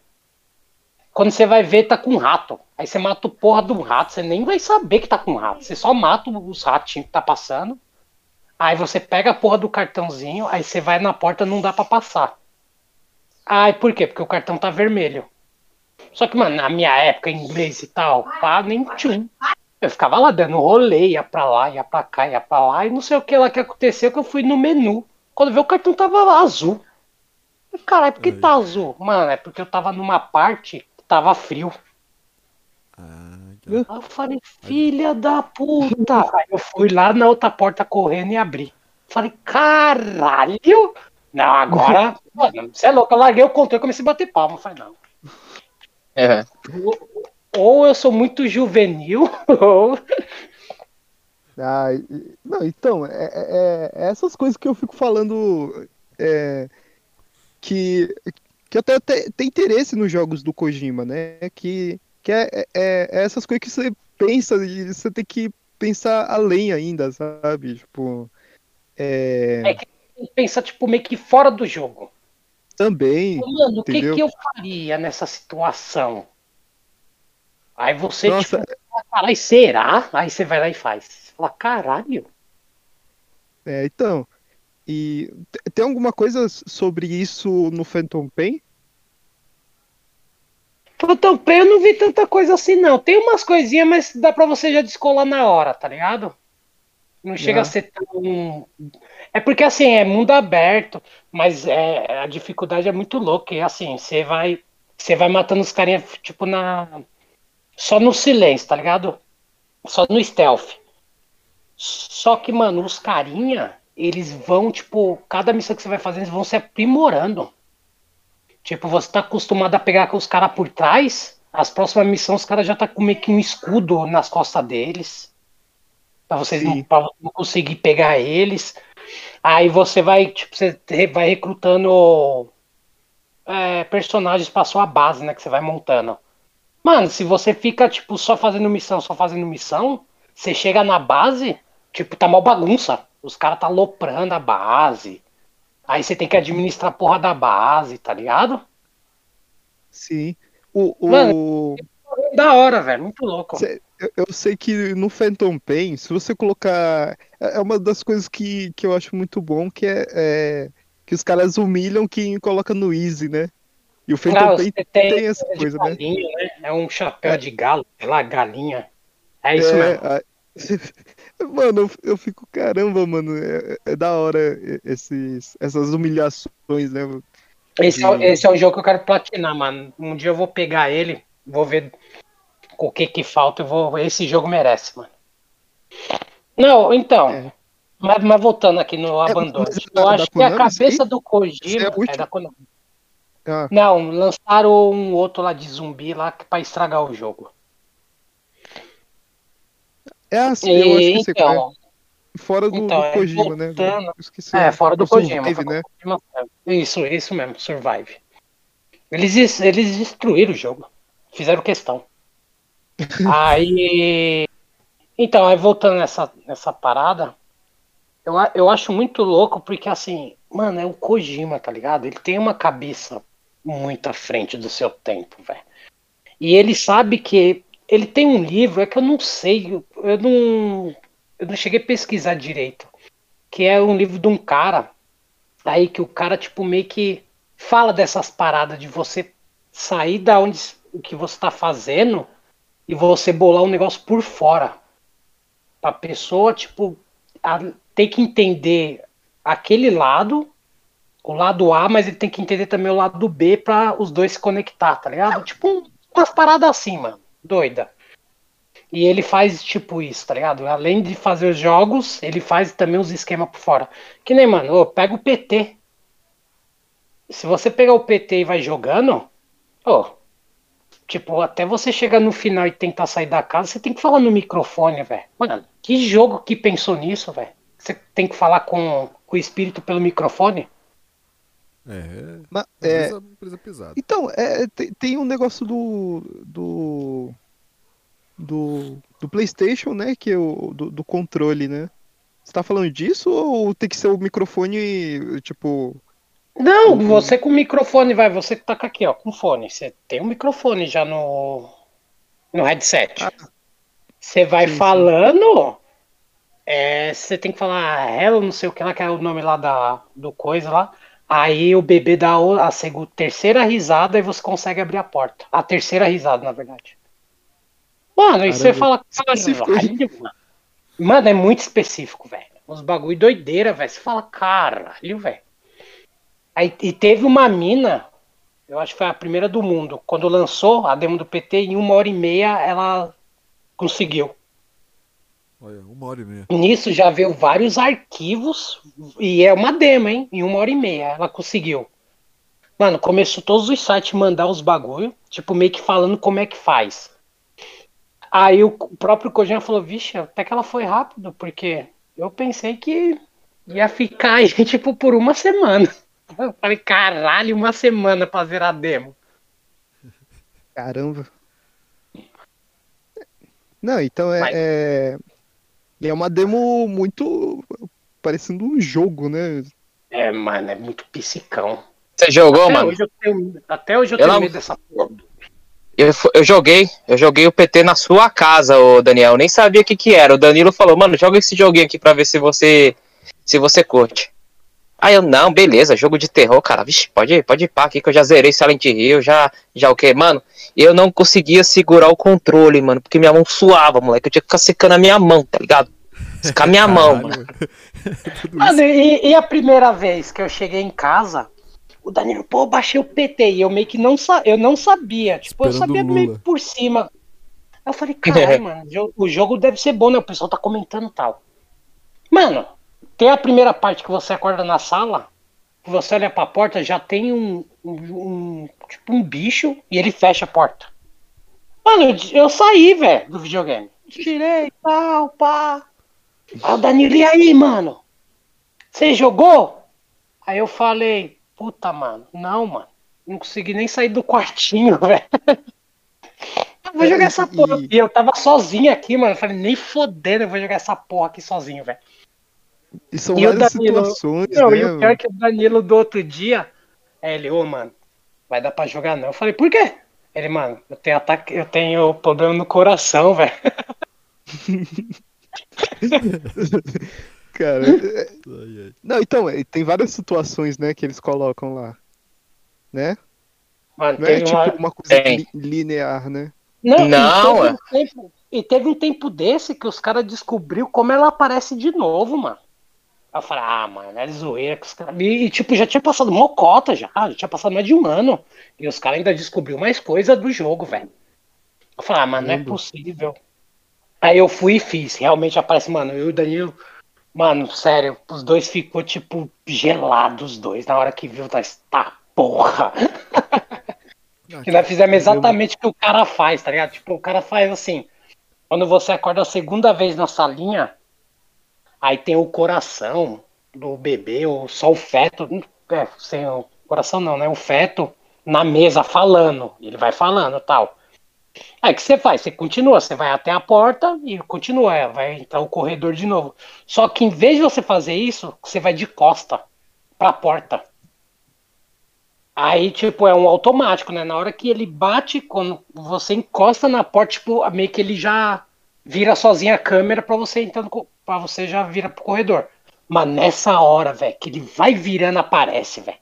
[SPEAKER 2] Quando você vai ver, tá com um rato. Aí você mata o porra do rato, você nem vai saber que tá com um rato. Você só mata os ratinhos que tá passando. Aí você pega a porra do cartãozinho, aí você vai na porta, não dá pra passar. Ai, por quê? Porque o cartão tá vermelho. Só que, mano, na minha época, em inglês e tal, pá, nem tinha. Eu ficava lá dando rolê, ia pra lá, ia pra cá, ia pra lá, e não sei o que lá que aconteceu, que eu fui no menu. Quando veio o cartão tava azul. Eu, Caralho, por que tá azul? Mano, é porque eu tava numa parte tava frio.
[SPEAKER 1] Ah,
[SPEAKER 2] eu falei, filha da puta. Aí eu fui lá na outra porta correndo e abri. Falei, caralho! Não, agora. <laughs> Mano, você é louco, eu larguei o controle e comecei a bater palma. Falei, não.
[SPEAKER 3] É.
[SPEAKER 2] Ou eu sou muito juvenil, <laughs> ou.
[SPEAKER 4] Ah, não, então, é, é- é essas coisas que eu fico falando. é, que, que até tem, interesse nos jogos do Kojima, né? Que, que é, é, é essas coisas que você pensa e você tem que pensar além ainda, sabe? Tipo. É,
[SPEAKER 2] É que pensa, tipo, meio que fora do jogo.
[SPEAKER 4] também.
[SPEAKER 2] Mano, o que, que eu faria nessa situação? Aí você,
[SPEAKER 4] Nossa,
[SPEAKER 2] tipo, caralho, será? Aí você vai lá e faz. Você fala, caralho.
[SPEAKER 4] é, então. E tem alguma coisa sobre isso no Phantom Pain?
[SPEAKER 2] Phantom Pain eu não vi tanta coisa assim, não. Tem umas coisinhas, mas dá pra você já descolar na hora, tá ligado? Não chega
[SPEAKER 4] Ah.
[SPEAKER 2] a ser tão. É porque assim, é mundo aberto, mas é, a dificuldade é muito louca. E assim, você vai. Você vai matando os carinha, tipo, na. Só no silêncio, tá ligado? Só no stealth. Só que, mano, os carinha, eles vão, tipo, cada missão que você vai fazendo, eles vão se aprimorando. Tipo, você tá acostumado a pegar com os caras por trás, as próximas missões os caras já tá com meio que um escudo nas costas deles. Pra vocês não, pra não conseguir pegar eles. Aí você vai, tipo, você vai recrutando é, personagens pra sua base, né? Que você vai montando. Mano, se você fica, tipo, só fazendo missão, só fazendo missão, você chega na base, tipo, tá mal bagunça. Os caras tá loprando a base. Aí você tem que administrar a porra da base, tá ligado?
[SPEAKER 4] Sim. O, o,
[SPEAKER 2] Mano, Da hora, velho. Muito louco.
[SPEAKER 4] Cê- eu, eu sei que no Phantom Pain, se você colocar. É é uma das coisas que, que eu acho muito bom, que é, é que os caras humilham quem coloca no Easy, né? E o Phantom
[SPEAKER 2] Ah,
[SPEAKER 4] Pain
[SPEAKER 2] tem,
[SPEAKER 4] tem essa coisa, né?
[SPEAKER 2] galinha, né? É um chapéu de galo, sei lá, galinha. É isso
[SPEAKER 4] É,
[SPEAKER 2] mesmo. <laughs>
[SPEAKER 4] a- Mano, eu, fico, caramba, mano, é, é da hora esses, essas humilhações, né?
[SPEAKER 2] Esse é, esse é um jogo que eu quero platinar, mano. Um dia eu vou pegar ele, vou ver o que que falta. Eu vou, esse jogo merece, mano. Não, então.
[SPEAKER 4] É.
[SPEAKER 2] Mas, mas voltando aqui no Abandono.
[SPEAKER 4] é
[SPEAKER 2] eu
[SPEAKER 4] da-
[SPEAKER 2] acho que a
[SPEAKER 4] Konami, isso
[SPEAKER 2] cabeça do Kojima.
[SPEAKER 4] é a
[SPEAKER 2] É da Konami.
[SPEAKER 4] Ah,
[SPEAKER 2] Não, lançaram um outro lá de zumbi lá pra estragar o jogo.
[SPEAKER 4] É assim, eu acho
[SPEAKER 2] E,
[SPEAKER 4] que você é.
[SPEAKER 2] então,
[SPEAKER 4] Fora do,
[SPEAKER 2] então,
[SPEAKER 4] do
[SPEAKER 2] é,
[SPEAKER 4] Kojima, né?
[SPEAKER 2] voltando-
[SPEAKER 4] Eu esqueci.
[SPEAKER 2] É, fora do Kojima.
[SPEAKER 4] Survive, né?
[SPEAKER 2] Forever. Isso, isso mesmo, Survive. Eles, eles destruíram o jogo. Fizeram questão. <laughs> aí. Então, aí voltando nessa, nessa parada, eu, eu acho muito louco porque, assim, mano, é o Kojima, tá ligado? Ele tem uma cabeça muito à frente do seu tempo, velho. E ele sabe que. Ele tem um livro, é que eu não sei, eu, eu não. Eu não cheguei a pesquisar direito que é um livro de um cara aí que o cara tipo meio que fala dessas paradas de você sair da onde o que você tá fazendo e você bolar um negócio por fora pra pessoa tipo a- ter que entender aquele lado o lado A mas ele tem que entender também o lado B pra os dois se conectar tá ligado tipo um- umas paradas assim mano doida e ele faz tipo isso, tá ligado? Além de fazer os jogos, ele faz também os esquemas por fora. Que nem, mano, pega o PT. Se você pegar o PT e vai jogando, ô, tipo, até você chegar no final e tentar sair da casa, você tem que falar no microfone, velho. Mano, que jogo que pensou nisso, velho? Você tem que falar com, com o espírito pelo microfone?
[SPEAKER 1] É,
[SPEAKER 4] Mas,
[SPEAKER 1] é, empresa, empresa pesada.
[SPEAKER 4] Então, é, tem, tem um negócio do, do, do, do PlayStation, né? Que é o do, do controle, né? Você tá falando disso ou tem que ser o microfone, tipo.
[SPEAKER 2] Não, você com o microfone, vai, você que tá aqui, ó, com fone. Você tem um microfone já no, no headset.
[SPEAKER 4] Ah.
[SPEAKER 2] Você vai
[SPEAKER 4] Sim, sim.
[SPEAKER 2] falando, é, você tem que falar hello, não sei o que lá, que é o nome lá da, do coisa lá. Aí o bebê dá a segunda, terceira risada e você consegue abrir a porta. A terceira risada, na verdade. Mano, e você fala, caralho, mano. Mano, é muito específico, velho. Uns bagulho doideira, velho. Você fala, caralho, velho. Aí, e teve uma mina, eu acho que foi a primeira do mundo, quando lançou a demo do PT, em uma hora e meia ela conseguiu.
[SPEAKER 1] Olha, uma hora e meia.
[SPEAKER 2] Nisso já veio vários arquivos, e é uma demo, hein? Em uma hora e meia ela conseguiu. Mano, começou todos os sites a mandar os bagulho, tipo, meio que falando como é que faz. Aí o próprio Kojima falou, vixe, até que ela foi rápido, porque eu pensei que ia ficar aí, <laughs> tipo, por uma semana. Eu falei, caralho, uma semana pra zerar a demo.
[SPEAKER 4] Caramba. Não, então é,
[SPEAKER 2] Vai.
[SPEAKER 4] é. É uma demo muito. parecendo um jogo, né?
[SPEAKER 2] É, mano, é muito psicão.
[SPEAKER 3] Você jogou,
[SPEAKER 2] até,
[SPEAKER 3] mano?
[SPEAKER 2] hoje eu tenho, até hoje eu
[SPEAKER 3] Eu
[SPEAKER 2] tenho
[SPEAKER 3] não-
[SPEAKER 2] medo dessa porra.
[SPEAKER 3] Eu, eu joguei, eu joguei o PT na sua casa, ô Daniel. Eu nem sabia o que que era. O Danilo falou, mano, joga esse joguinho aqui pra ver se você se você curte. Aí eu, não, beleza, jogo de terror, cara. Vixe, pode ir, pode ir pá aqui que eu já zerei Silent Hill, já, já o quê? Mano, eu não conseguia segurar o controle, mano, porque minha mão suava, moleque. Eu tinha que ficar secando a minha mão, tá ligado? Secar minha <laughs> mão, mano.
[SPEAKER 2] Mano, <laughs> e, e a primeira vez que eu cheguei em casa, o Danilo, pô, baixei o PT e eu meio que não, sa eu não sabia. Tipo, eu
[SPEAKER 1] Esperando
[SPEAKER 2] sabia
[SPEAKER 1] o
[SPEAKER 2] meio por cima. Aí eu falei, caralho, <laughs> mano, o jogo- o jogo deve ser bom, né? O pessoal tá comentando e tal. Mano, tem a primeira parte que você acorda na sala, que você olha pra porta, já tem um, um, um- tipo um bicho e ele fecha a porta. Mano, eu, eu saí, velho, do videogame. Tirei tal, pá. Aí o Danilo, e aí, mano? Você jogou? Aí eu falei, puta, mano, não, mano. Não consegui nem sair do quartinho, <laughs> velho. Eu vou jogar essa porra.
[SPEAKER 4] E
[SPEAKER 2] eu tava sozinho aqui, mano. Eu falei, nem fodendo, eu vou jogar essa porra aqui sozinho, velho.
[SPEAKER 4] E são
[SPEAKER 2] E
[SPEAKER 4] várias
[SPEAKER 2] Danilo-
[SPEAKER 4] situações,
[SPEAKER 2] Não,
[SPEAKER 4] né?
[SPEAKER 2] e o pior é que o Danilo do outro dia, é ele, ô, mano, vai dar pra jogar não. Eu falei, por quê? Ele, mano, eu tenho ataque, eu tenho problema no coração, <laughs> velho. <laughs>
[SPEAKER 4] Cara, é-
[SPEAKER 1] ai.
[SPEAKER 4] não, então, é, tem várias situações, né, que eles colocam lá. Né?
[SPEAKER 2] Mano,
[SPEAKER 4] Não é tipo
[SPEAKER 2] uma...
[SPEAKER 4] uma coisa
[SPEAKER 3] Tem.
[SPEAKER 4] linear, né?
[SPEAKER 2] Não,
[SPEAKER 3] Não,
[SPEAKER 2] e, teve um tempo, e teve um tempo desse que os caras descobriu como ela aparece de novo, mano. Aí eu falei, ah, mano, é zoeira que os caras. E, tipo, já tinha passado mocota já. Já tinha passado mais de um ano. E os caras ainda descobriu mais coisa do jogo, velho. Eu falei, ah, mano, não é possível. Aí eu fui e fiz. Realmente aparece, mano, eu e o Danilo. Mano, sério, os dois ficou, tipo, gelados, os dois, na hora que viu, tá, tá porra. <laughs> Que nós fizemos exatamente o que o cara faz, tá ligado? Tipo, o cara faz assim. Quando você acorda a segunda vez na salinha, aí tem o coração do bebê, ou só o feto. É, sem o coração não, né? O feto na mesa falando. Ele vai falando tal. Aí o que você faz? Você continua, você vai até a porta e continua, é, vai entrar o corredor de novo. Só que em vez de você fazer isso, você vai de costa pra porta. Aí, tipo, é um automático, né? Na hora que ele bate, quando você encosta na porta, tipo, meio que ele já vira sozinho a câmera pra você entrando, pra você já vira pro corredor. Mas nessa hora, velho, que ele vai virando, aparece, velho.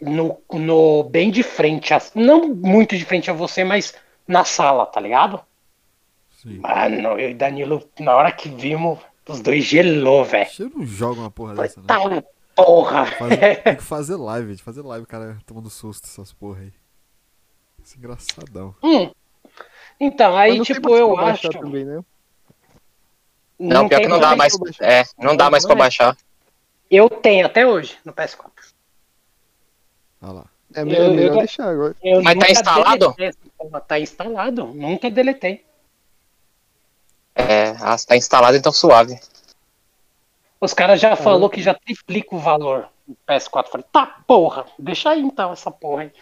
[SPEAKER 2] No, no, bem de frente, a- não muito de frente a você, mas na sala, tá ligado?
[SPEAKER 1] Sim.
[SPEAKER 2] Mano, eu e Danilo, na hora que vimos, os dois gelou, velho.
[SPEAKER 1] Eu não jogo uma porra
[SPEAKER 2] Falei,
[SPEAKER 1] dessa, né?
[SPEAKER 2] Tá, porra.
[SPEAKER 1] Fazer- tem que fazer live, gente. Fazer live, cara, tomando susto essas porra aí. Isso é engraçadão.
[SPEAKER 2] Hum. Então, aí, tipo, eu acho.
[SPEAKER 4] Também, né?
[SPEAKER 3] Não, pior que não dá mais. É, não dá mais pra baixar.
[SPEAKER 2] Eu tenho até hoje no PS4.
[SPEAKER 1] Olha lá.
[SPEAKER 4] É
[SPEAKER 2] Eu-
[SPEAKER 4] melhor
[SPEAKER 2] eu-
[SPEAKER 4] deixar agora.
[SPEAKER 2] Eu
[SPEAKER 3] Mas tá instalado?
[SPEAKER 2] Tá instalado. Nunca deletei.
[SPEAKER 3] É, ah, tá instalado, então suave.
[SPEAKER 2] Os caras já falou que já triplica o valor do PS4. Falei, tá porra, deixa aí então essa porra aí.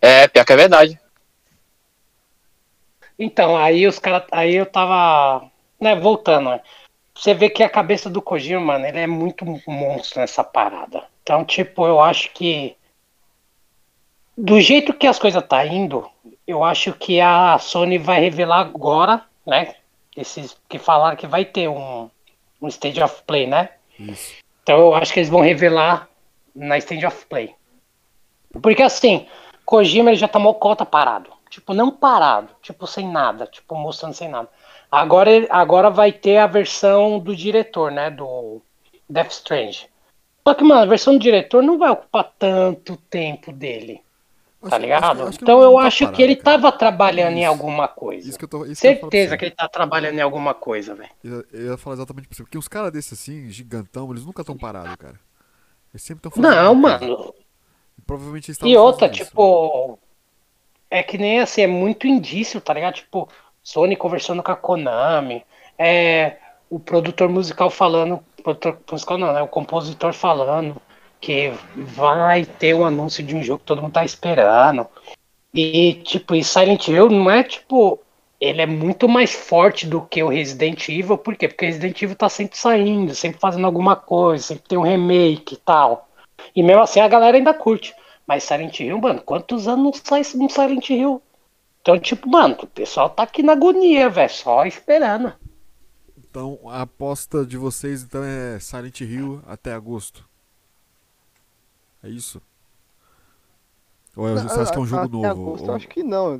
[SPEAKER 3] É, pior que é verdade.
[SPEAKER 2] Então, aí os caras. Aí eu tava. Né, voltando, né? Você vê que a cabeça do Kojima, mano, ele é muito monstro nessa parada. Então, tipo, eu acho que. Do jeito que as coisas tá indo, eu acho que a Sony vai revelar agora, né? Esses que falaram que vai ter um, um Stage of Play, né?
[SPEAKER 1] Isso.
[SPEAKER 2] Então eu acho que eles vão revelar na Stage of Play. Porque assim, Kojima ele já tá mocota parado. Tipo, não parado, tipo, sem nada, tipo, mostrando sem nada. Agora, agora vai ter a versão do diretor, né? Do Death Strange. Só que, mano, a versão do diretor não vai ocupar tanto tempo dele, tá
[SPEAKER 1] Acho-
[SPEAKER 2] ligado?
[SPEAKER 1] acho- acho que
[SPEAKER 2] então eu
[SPEAKER 1] tá
[SPEAKER 2] acho
[SPEAKER 1] parado,
[SPEAKER 2] que ele
[SPEAKER 1] cara.
[SPEAKER 2] tava trabalhando em
[SPEAKER 1] Isso.
[SPEAKER 2] alguma coisa.
[SPEAKER 1] Isso que eu tô. Isso que eu
[SPEAKER 2] Certeza que ele tá trabalhando em alguma coisa, velho.
[SPEAKER 1] Eu, eu ia falar exatamente isso. Porque os caras desses assim, gigantão, eles nunca estão parados, cara. Eles sempre estão fazendo.
[SPEAKER 2] Não,
[SPEAKER 1] coisa.
[SPEAKER 2] mano.
[SPEAKER 1] Provavelmente eles
[SPEAKER 2] E outra,
[SPEAKER 1] fazendo isso.
[SPEAKER 2] tipo. É que nem assim, é muito indício, tá ligado? Tipo, Sony conversando com a Konami, é, o produtor musical falando. Produtor musical não, né? O compositor falando. que vai ter um anúncio de um jogo que todo mundo tá esperando. E, tipo, e Silent Hill não é, tipo, ele é muito mais forte do que o Resident Evil, por quê? Porque o Resident Evil tá sempre saindo, sempre fazendo alguma coisa, sempre tem um remake e tal. E mesmo assim a galera ainda curte. Mas Silent Hill, mano, quantos anos não sai um Silent Hill? Então, tipo, mano, o pessoal tá aqui na agonia, velho, só esperando.
[SPEAKER 1] Então a aposta de vocês então é Silent Hill até agosto. É isso? Ou é, você acha que é um jogo
[SPEAKER 4] Até
[SPEAKER 1] novo?
[SPEAKER 4] agosto,
[SPEAKER 1] Ou-
[SPEAKER 4] eu acho que não.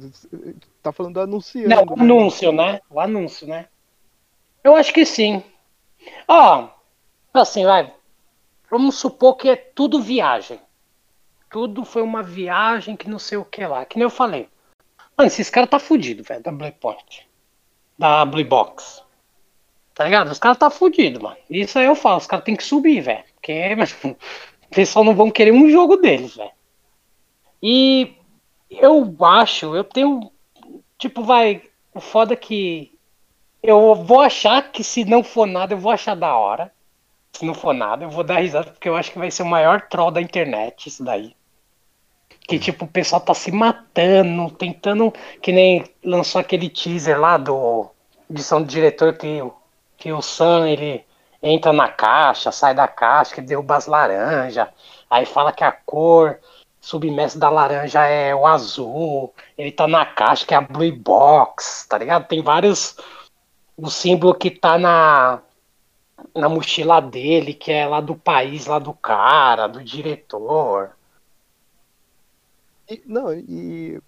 [SPEAKER 4] Tá falando anunciando.
[SPEAKER 2] Não, o
[SPEAKER 4] né?
[SPEAKER 2] anúncio, né? O anúncio, né? Eu acho que sim. Ó, assim, vai. Vamos supor que é tudo viagem. Tudo foi uma viagem que não sei o que lá. Que nem eu falei. Mano, esses caras tá fudido, velho, da Blue Point. Da Blue Box. Tá ligado? Os caras tá fudido, mano. Isso aí eu falo, os caras tem que subir, velho. Porque <laughs> mano, o pessoal não vão querer um jogo deles, velho. E eu acho, eu tenho Tipo, vai. O foda é que. Eu vou achar que se não for nada, eu vou achar da hora. Se não for nada, eu vou dar risada, porque eu acho que vai ser o maior troll da internet, isso daí. Que, tipo, o pessoal tá se matando, tentando. Que nem lançou aquele teaser lá do. Edição do diretor que, que o Sam, ele entra na caixa, sai da caixa, que derruba as laranjas. Aí fala que a cor submersa da laranja é o azul. Ele tá na caixa, que é a Blue Box, tá ligado? Tem vários. O símbolo que tá na, na mochila dele, que é lá do país, lá do cara, do diretor.
[SPEAKER 4] E- não, e.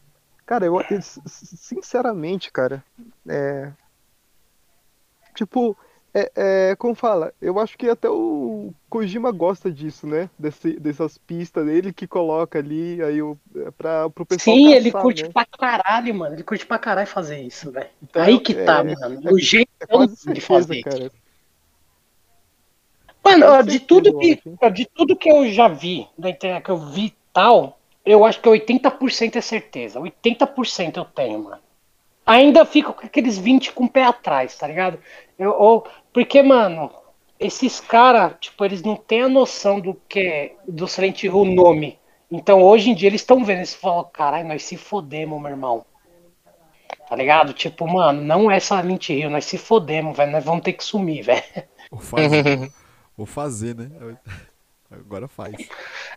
[SPEAKER 4] Cara, eu, sinceramente, cara, é. Tipo, é, é, como fala, eu acho que até o Kojima gosta disso, né? Desse, dessas pistas dele que coloca ali, aí o, é pra, pro pessoal
[SPEAKER 2] Sim, ele
[SPEAKER 4] caçar,
[SPEAKER 2] curte
[SPEAKER 4] né?
[SPEAKER 2] pra caralho, mano. Ele curte pra caralho fazer isso, velho.
[SPEAKER 4] Então,
[SPEAKER 2] Aí que tá,
[SPEAKER 4] é-
[SPEAKER 2] mano.
[SPEAKER 4] é-
[SPEAKER 2] o jeito
[SPEAKER 4] quase
[SPEAKER 2] de
[SPEAKER 4] certeza,
[SPEAKER 2] fazer.
[SPEAKER 4] cara.
[SPEAKER 2] Mano, de
[SPEAKER 4] certeza,
[SPEAKER 2] tudo que, de tudo que eu já vi da internet, que eu vi tal, eu acho que 80% é certeza. 80% eu tenho, mano. Ainda fico com aqueles 20 com o pé atrás, tá ligado? Eu, ou, porque, mano, esses caras, tipo, eles não têm a noção do que é do Silent Hill o nome. Então, hoje em dia, eles estão vendo, eles falam, caralho, nós se fodemos, meu irmão. Tá ligado? Tipo, mano, não é Silent Hill, nós se fodemos, velho, nós vamos ter que sumir, velho.
[SPEAKER 1] Ou fazer, <laughs> ou fazer, né? Agora faz.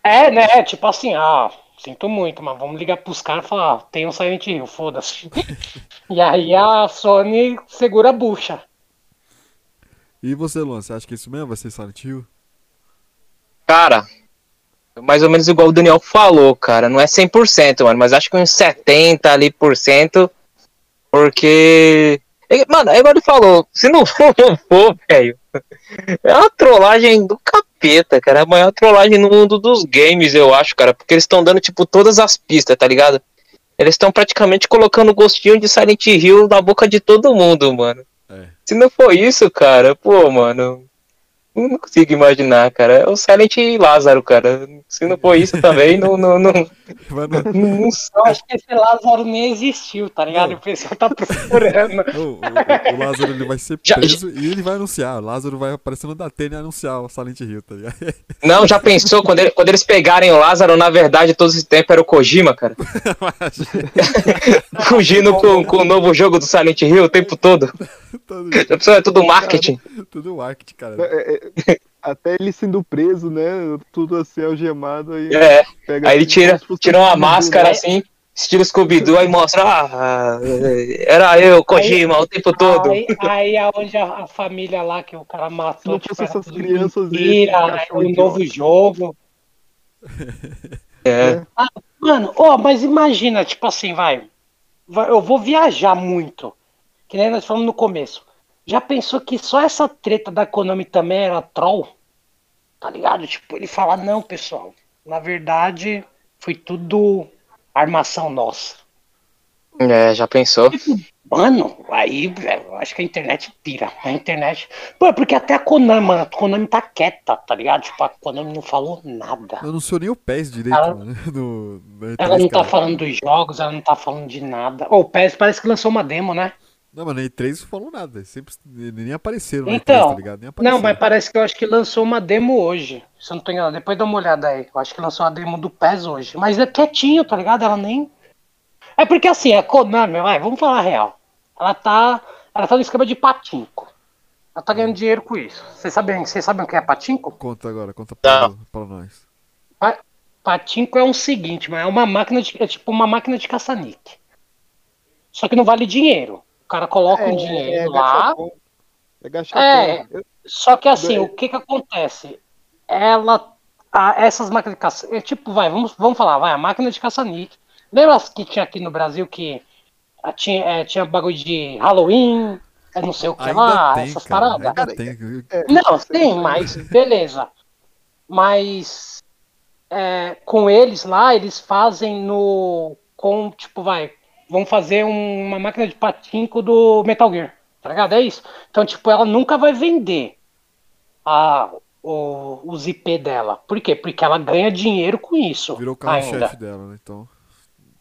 [SPEAKER 2] É, né? Tipo assim, ah, sinto muito, mas vamos ligar pros caras e falar, ah, tem um Silent Hill, foda-se. <laughs> e aí a Sony segura a bucha.
[SPEAKER 1] E você, Luan, você acha que isso mesmo vai ser Silent Hill?
[SPEAKER 3] Cara, mais ou menos igual o Daniel falou, cara. Não é 100%, mano, mas acho que uns 70 ali por cento. Porque. é, Mano, é igual ele falou, se não for, <laughs> não for, velho. É uma trollagem do capeta, cara. É a maior trollagem no mundo dos games, eu acho, cara. Porque eles estão dando, tipo, todas as pistas, tá ligado? Eles estão praticamente colocando o gostinho de Silent Hill na boca de todo mundo, mano.
[SPEAKER 1] É.
[SPEAKER 3] Se não for isso, cara, pô, mano. Eu Não consigo imaginar, cara. É o Silent Lázaro, cara. Se não for isso também, não, não, não,
[SPEAKER 1] Vai no-
[SPEAKER 3] não.
[SPEAKER 2] Eu acho que esse Lázaro nem existiu, tá ligado? E o pessoal tá procurando. <laughs>
[SPEAKER 1] o, o- o Lázaro ele vai ser
[SPEAKER 3] Já-
[SPEAKER 1] preso e ele vai anunciar. O Lázaro vai aparecer no Datena e anunciar o Silent Hill, tá ligado? <laughs>
[SPEAKER 3] Não, já pensou quando, ele- quando eles pegarem o Lázaro, na verdade, todo esse tempo era o Kojima, cara? <laughs> Fugindo com, com o novo jogo do Silent Hill o tempo todo.
[SPEAKER 1] Todo-
[SPEAKER 3] Já pensou? É tudo marketing.
[SPEAKER 1] Tudo marketing, cara.
[SPEAKER 4] É, é, <laughs> até ele sendo preso, né? Tudo assim, algemado. Aí,
[SPEAKER 3] É.
[SPEAKER 4] pega
[SPEAKER 3] Aí ele
[SPEAKER 4] assim,
[SPEAKER 3] tira, tira
[SPEAKER 4] um
[SPEAKER 3] uma
[SPEAKER 4] filme,
[SPEAKER 3] máscara
[SPEAKER 4] né?
[SPEAKER 3] assim, estilo Scooby-Doo, aí mostra, ah, era eu, Kojima, o tempo todo.
[SPEAKER 2] Aí, aí aonde a, a família lá que o cara matou,
[SPEAKER 4] não
[SPEAKER 2] tipo,
[SPEAKER 4] essas crianças,
[SPEAKER 2] mentira, aí um novo jogo.
[SPEAKER 3] É.
[SPEAKER 2] Mano, ó, mas imagina, tipo assim, vai, vai- Eu vou viajar muito. Que nem nós falamos no começo. Já pensou que só essa treta da Konami também era troll? Tá ligado? Tipo, ele fala, não, pessoal. Na verdade, foi tudo armação nossa.
[SPEAKER 3] É, já pensou?
[SPEAKER 2] Mano, aí, velho, acho que a internet pira. A internet. Pô, porque até a Konami, mano, a Konami tá quieta, tá ligado? Tipo, a Konami não falou nada.
[SPEAKER 1] Eu não sou nem o PES direito,
[SPEAKER 2] Ela-
[SPEAKER 1] mano. <laughs> No, no
[SPEAKER 2] Ela não
[SPEAKER 1] E3,
[SPEAKER 2] tá falando dos jogos, ela não tá falando de nada. Ô, o PES parece que lançou uma demo, né?
[SPEAKER 1] Não, mas na E3 não falou nada. Sempre, nem apareceram
[SPEAKER 2] Então,
[SPEAKER 1] E3, tá ligado? Nem apareceram.
[SPEAKER 2] Não, mas parece que eu acho que lançou uma demo hoje. Se eu não tô enganado. Depois dá uma olhada aí. Eu acho que lançou uma demo do PES hoje. Mas é quietinho, tá ligado? Ela nem. É porque assim, a Konami, vai, vamos falar a real. Ela tá. Ela tá no esquema de patinco. Ela tá ganhando dinheiro com isso. Vocês sabem, vocês sabem o que é patinco?
[SPEAKER 1] Conta agora, conta pra, pra nós.
[SPEAKER 2] Pa- Patinco é o seguinte, mas é uma máquina de. É tipo uma máquina de caça-nique. Só que não vale dinheiro. O cara coloca um dinheiro lá.
[SPEAKER 4] É gachapon.
[SPEAKER 2] É.
[SPEAKER 4] Eu-
[SPEAKER 2] Só que assim, o que que acontece? Ela. a- essas máquinas de caça. É tipo, vai, vamos, vamos falar, vai, a máquina de caça-nique. Lembra as que tinha aqui no Brasil que ah, tinha, é, tinha bagulho de Halloween, é não sei o que
[SPEAKER 1] Ainda
[SPEAKER 2] lá,
[SPEAKER 1] tem,
[SPEAKER 2] essas
[SPEAKER 1] cara.
[SPEAKER 2] paradas?
[SPEAKER 1] Ainda tem.
[SPEAKER 4] é,
[SPEAKER 2] Não, tem, mas beleza. Mas é, com eles lá, eles fazem no. Com, tipo, vai, vão fazer um- uma máquina de patinco do Metal Gear. Tá ligado? É isso. Então, tipo, ela nunca vai vender a, o, os IP dela. Por quê? Porque ela ganha dinheiro com isso.
[SPEAKER 1] Virou carro-chefe dela, né? Então.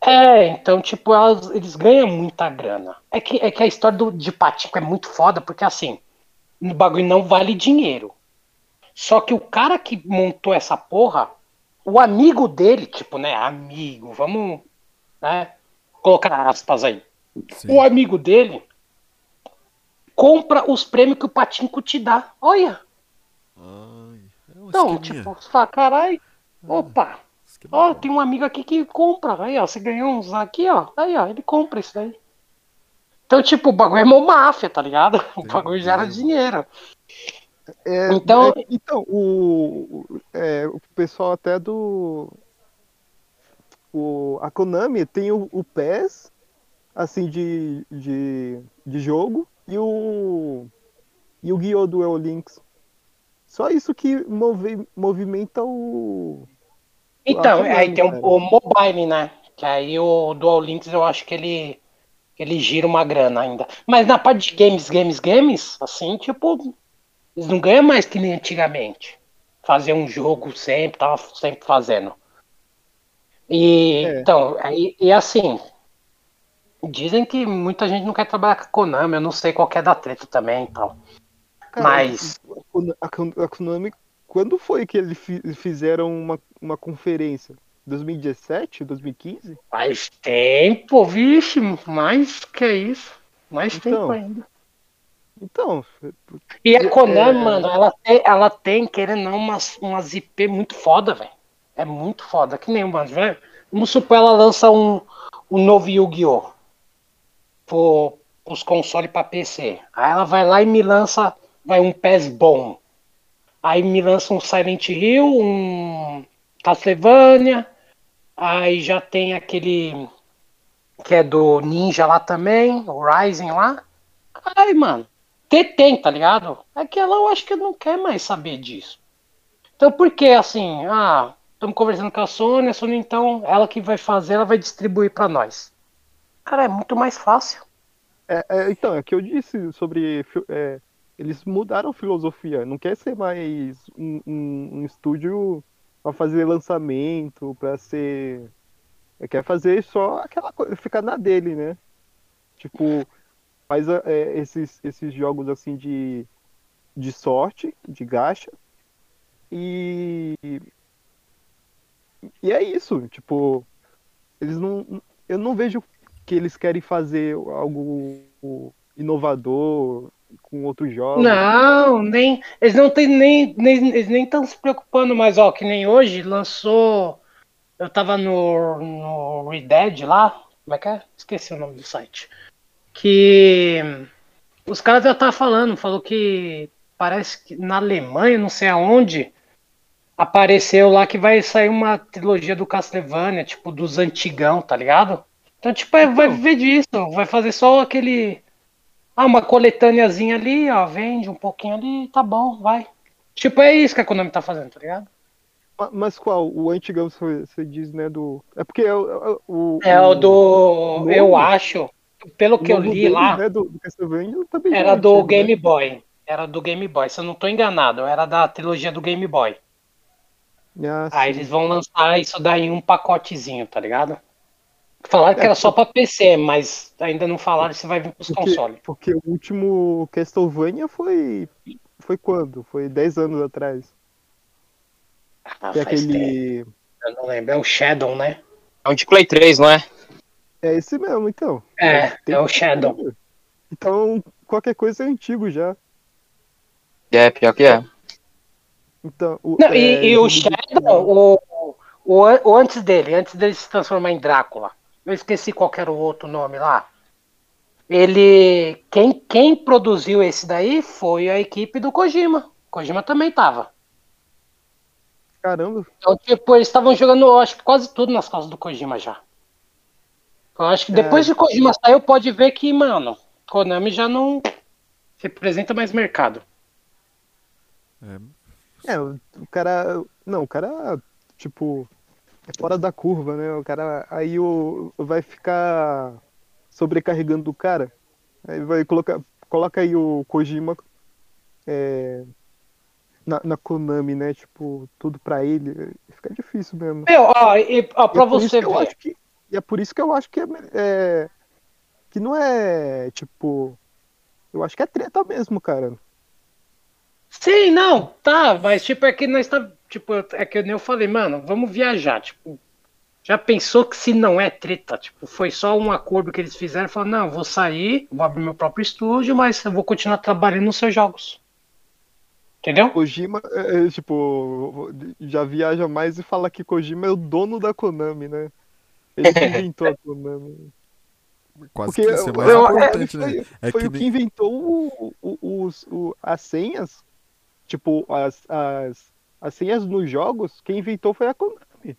[SPEAKER 2] É, então, tipo, elas- eles ganham muita grana. É que, é que a história do, de Patico é muito foda, porque assim, o bagulho não vale dinheiro. Só que o cara que montou essa porra, o amigo dele, tipo, né, amigo, vamos, né, colocar aspas aí.
[SPEAKER 1] Sim.
[SPEAKER 2] O amigo dele compra os prêmios que o Patinco te dá. Olha,
[SPEAKER 1] Ai, é um
[SPEAKER 2] então,
[SPEAKER 1] esqueminha.
[SPEAKER 2] tipo, você fala, caralho, opa,
[SPEAKER 1] Esquema
[SPEAKER 2] Ó, tem um amigo aqui que compra. Aí, ó, você ganhou uns aqui, ó. Aí, ó, ele compra isso daí. Então, tipo, o bagulho é mó máfia, tá ligado? <laughs> O bagulho gera dinheiro.
[SPEAKER 4] É,
[SPEAKER 2] Então-
[SPEAKER 4] é, então o, o- é, o pessoal até do. O, a Konami tem o, o PES, assim, de, de, de jogo, e o. E o Guiô Duel Links. Só isso que move, movimenta o.
[SPEAKER 2] Então,
[SPEAKER 4] Konami,
[SPEAKER 2] aí tem o,
[SPEAKER 4] cara.
[SPEAKER 2] o mobile, né? Que aí o Dual Links eu acho que ele, ele gira uma grana ainda. Mas na parte de games, games, games, assim, tipo, eles não ganham mais que nem antigamente. Fazer um jogo sempre, tava sempre fazendo. E
[SPEAKER 4] É.
[SPEAKER 2] então, aí, e assim, dizem que muita gente não quer trabalhar com a Konami, eu não sei qual é da treta também e tal.
[SPEAKER 4] Cara,
[SPEAKER 2] Mas,
[SPEAKER 4] A, Kon- a Konami, quando foi que eles fi- fizeram uma, uma conferência? 2017? 2015?
[SPEAKER 2] faz tempo, vixe, mais que isso. Mais
[SPEAKER 4] Então,
[SPEAKER 2] tempo ainda.
[SPEAKER 4] Então,
[SPEAKER 2] E a Konami,
[SPEAKER 4] É.
[SPEAKER 2] mano, ela tem, ela tem, querendo não, umas, umas IP muito foda, velho. É muito foda. Que nem umas, velho. Vamos supor, ela lança um, um novo Yu-Gi-Oh! Pro, os consoles pra PC. Aí ela vai lá e me lança vai um PES bom. Aí me lança um Silent Hill, um Castlevania. Aí já tem aquele que é do Ninja lá também, o Rising lá. Ai, mano, tem, tá ligado? É que ela eu acho que não quer mais saber disso. Então por que assim, ah, estamos conversando com a Sony, a Sony então, ela que vai fazer, ela vai distribuir pra nós. Cara, é muito mais fácil.
[SPEAKER 4] É, é, então, é que eu disse sobre. é, eles mudaram filosofia. Não quer ser mais um, um- um estúdio para fazer lançamento, para ser. é, Quer fazer só aquela coisa, ficar na dele, né? Tipo, faz é, esses, esses jogos assim de, de sorte, de gacha. E. E é isso, tipo. Eles não. Eu não vejo que eles querem fazer algo inovador com outros jogos.
[SPEAKER 2] Não, nem. Eles não tem nem. nem eles nem estão se preocupando mais, ó, que nem hoje lançou. Eu tava no, no Red lá. Como é que é? Esqueci o nome do site. Que os caras já estavam falando, falou que parece que na Alemanha, não sei aonde, apareceu lá que vai sair uma trilogia do Castlevania, tipo, dos antigão, tá ligado? Então, tipo, é, vai viver disso, vai fazer só aquele. Ah, uma coletâneazinha ali, ó, vende um pouquinho ali, tá bom, vai. Tipo, é isso que a Konami tá fazendo, tá ligado?
[SPEAKER 4] Ma- Mas qual? O antigão você diz, né? Do. É porque é o. o-
[SPEAKER 2] É o do.
[SPEAKER 4] novo?
[SPEAKER 2] Eu acho, pelo que eu li
[SPEAKER 4] deles,
[SPEAKER 2] lá,
[SPEAKER 4] Né, do, do Castlevania também já
[SPEAKER 2] era
[SPEAKER 4] é
[SPEAKER 2] do
[SPEAKER 4] antigo, né?
[SPEAKER 2] Game Boy. Era do Game Boy, se eu não tô enganado, era da trilogia do Game Boy.
[SPEAKER 4] Ah,
[SPEAKER 2] Aí
[SPEAKER 4] sim.
[SPEAKER 2] eles vão lançar isso daí em um pacotezinho, tá ligado? Falaram que era só pra PC, mas ainda não falaram se vai vir pros
[SPEAKER 4] Porque-
[SPEAKER 2] consoles.
[SPEAKER 4] Porque o último Castlevania foi. Foi quando? Foi 10 anos atrás.
[SPEAKER 2] Ah,
[SPEAKER 4] Que é
[SPEAKER 2] faz tempo.
[SPEAKER 4] aquele.
[SPEAKER 2] Eu não lembro. É o Shadow, né?
[SPEAKER 3] É um de Play 3, não é?
[SPEAKER 4] É esse mesmo, então.
[SPEAKER 2] É,
[SPEAKER 4] Tem
[SPEAKER 2] é o Shadow.
[SPEAKER 4] Então, qualquer coisa é antigo já.
[SPEAKER 3] É, pior que é.
[SPEAKER 4] Então, o,
[SPEAKER 2] Não,
[SPEAKER 4] é,
[SPEAKER 2] e, e o Shadow, o, o, o antes dele, antes dele se transformar em Drácula, eu esqueci qual era o outro nome lá. Ele. Quem, quem produziu esse daí foi a equipe do Kojima. Kojima também tava.
[SPEAKER 4] Caramba.
[SPEAKER 2] Então, tipo, eles estavam jogando, eu acho que quase tudo nas casas do Kojima já. Eu acho que depois
[SPEAKER 4] É.
[SPEAKER 2] de Kojima saiu, pode ver que, mano, Konami já não representa mais mercado.
[SPEAKER 1] É,
[SPEAKER 4] É, o cara. Não, o cara, tipo, é fora da curva, né? O cara aí o, vai ficar sobrecarregando o cara. Aí vai colocar. Coloca aí o Kojima é, na, na Konami, né? Tipo, tudo pra ele. Fica difícil mesmo.
[SPEAKER 2] Meu, ó, e, ó
[SPEAKER 4] E
[SPEAKER 2] pra
[SPEAKER 4] é por isso
[SPEAKER 2] você ver.
[SPEAKER 4] que- e é por isso que eu acho que é, é- que não é tipo eu acho que é treta mesmo, cara.
[SPEAKER 2] Sim, não, tá, mas tipo, é que nós tá. Tipo, é que nem eu falei, mano, vamos viajar. Tipo, já pensou que se não é treta, tipo, foi só um acordo que eles fizeram, falaram, não, vou sair, vou abrir meu próprio estúdio, mas eu vou continuar trabalhando nos seus jogos. Entendeu?
[SPEAKER 4] Kojima, é, é, tipo, já viaja mais e fala que Kojima é o dono da Konami, né? Ele que <laughs> inventou a Konami.
[SPEAKER 1] quase
[SPEAKER 4] Porque
[SPEAKER 1] que isso é mais
[SPEAKER 2] eu-
[SPEAKER 1] importante,
[SPEAKER 4] foi,
[SPEAKER 1] né? É
[SPEAKER 4] foi
[SPEAKER 1] que
[SPEAKER 4] o que
[SPEAKER 1] nem-
[SPEAKER 4] inventou o, o- os, o- as senhas, tipo, as, as, as senhas nos jogos, quem inventou foi a Konami.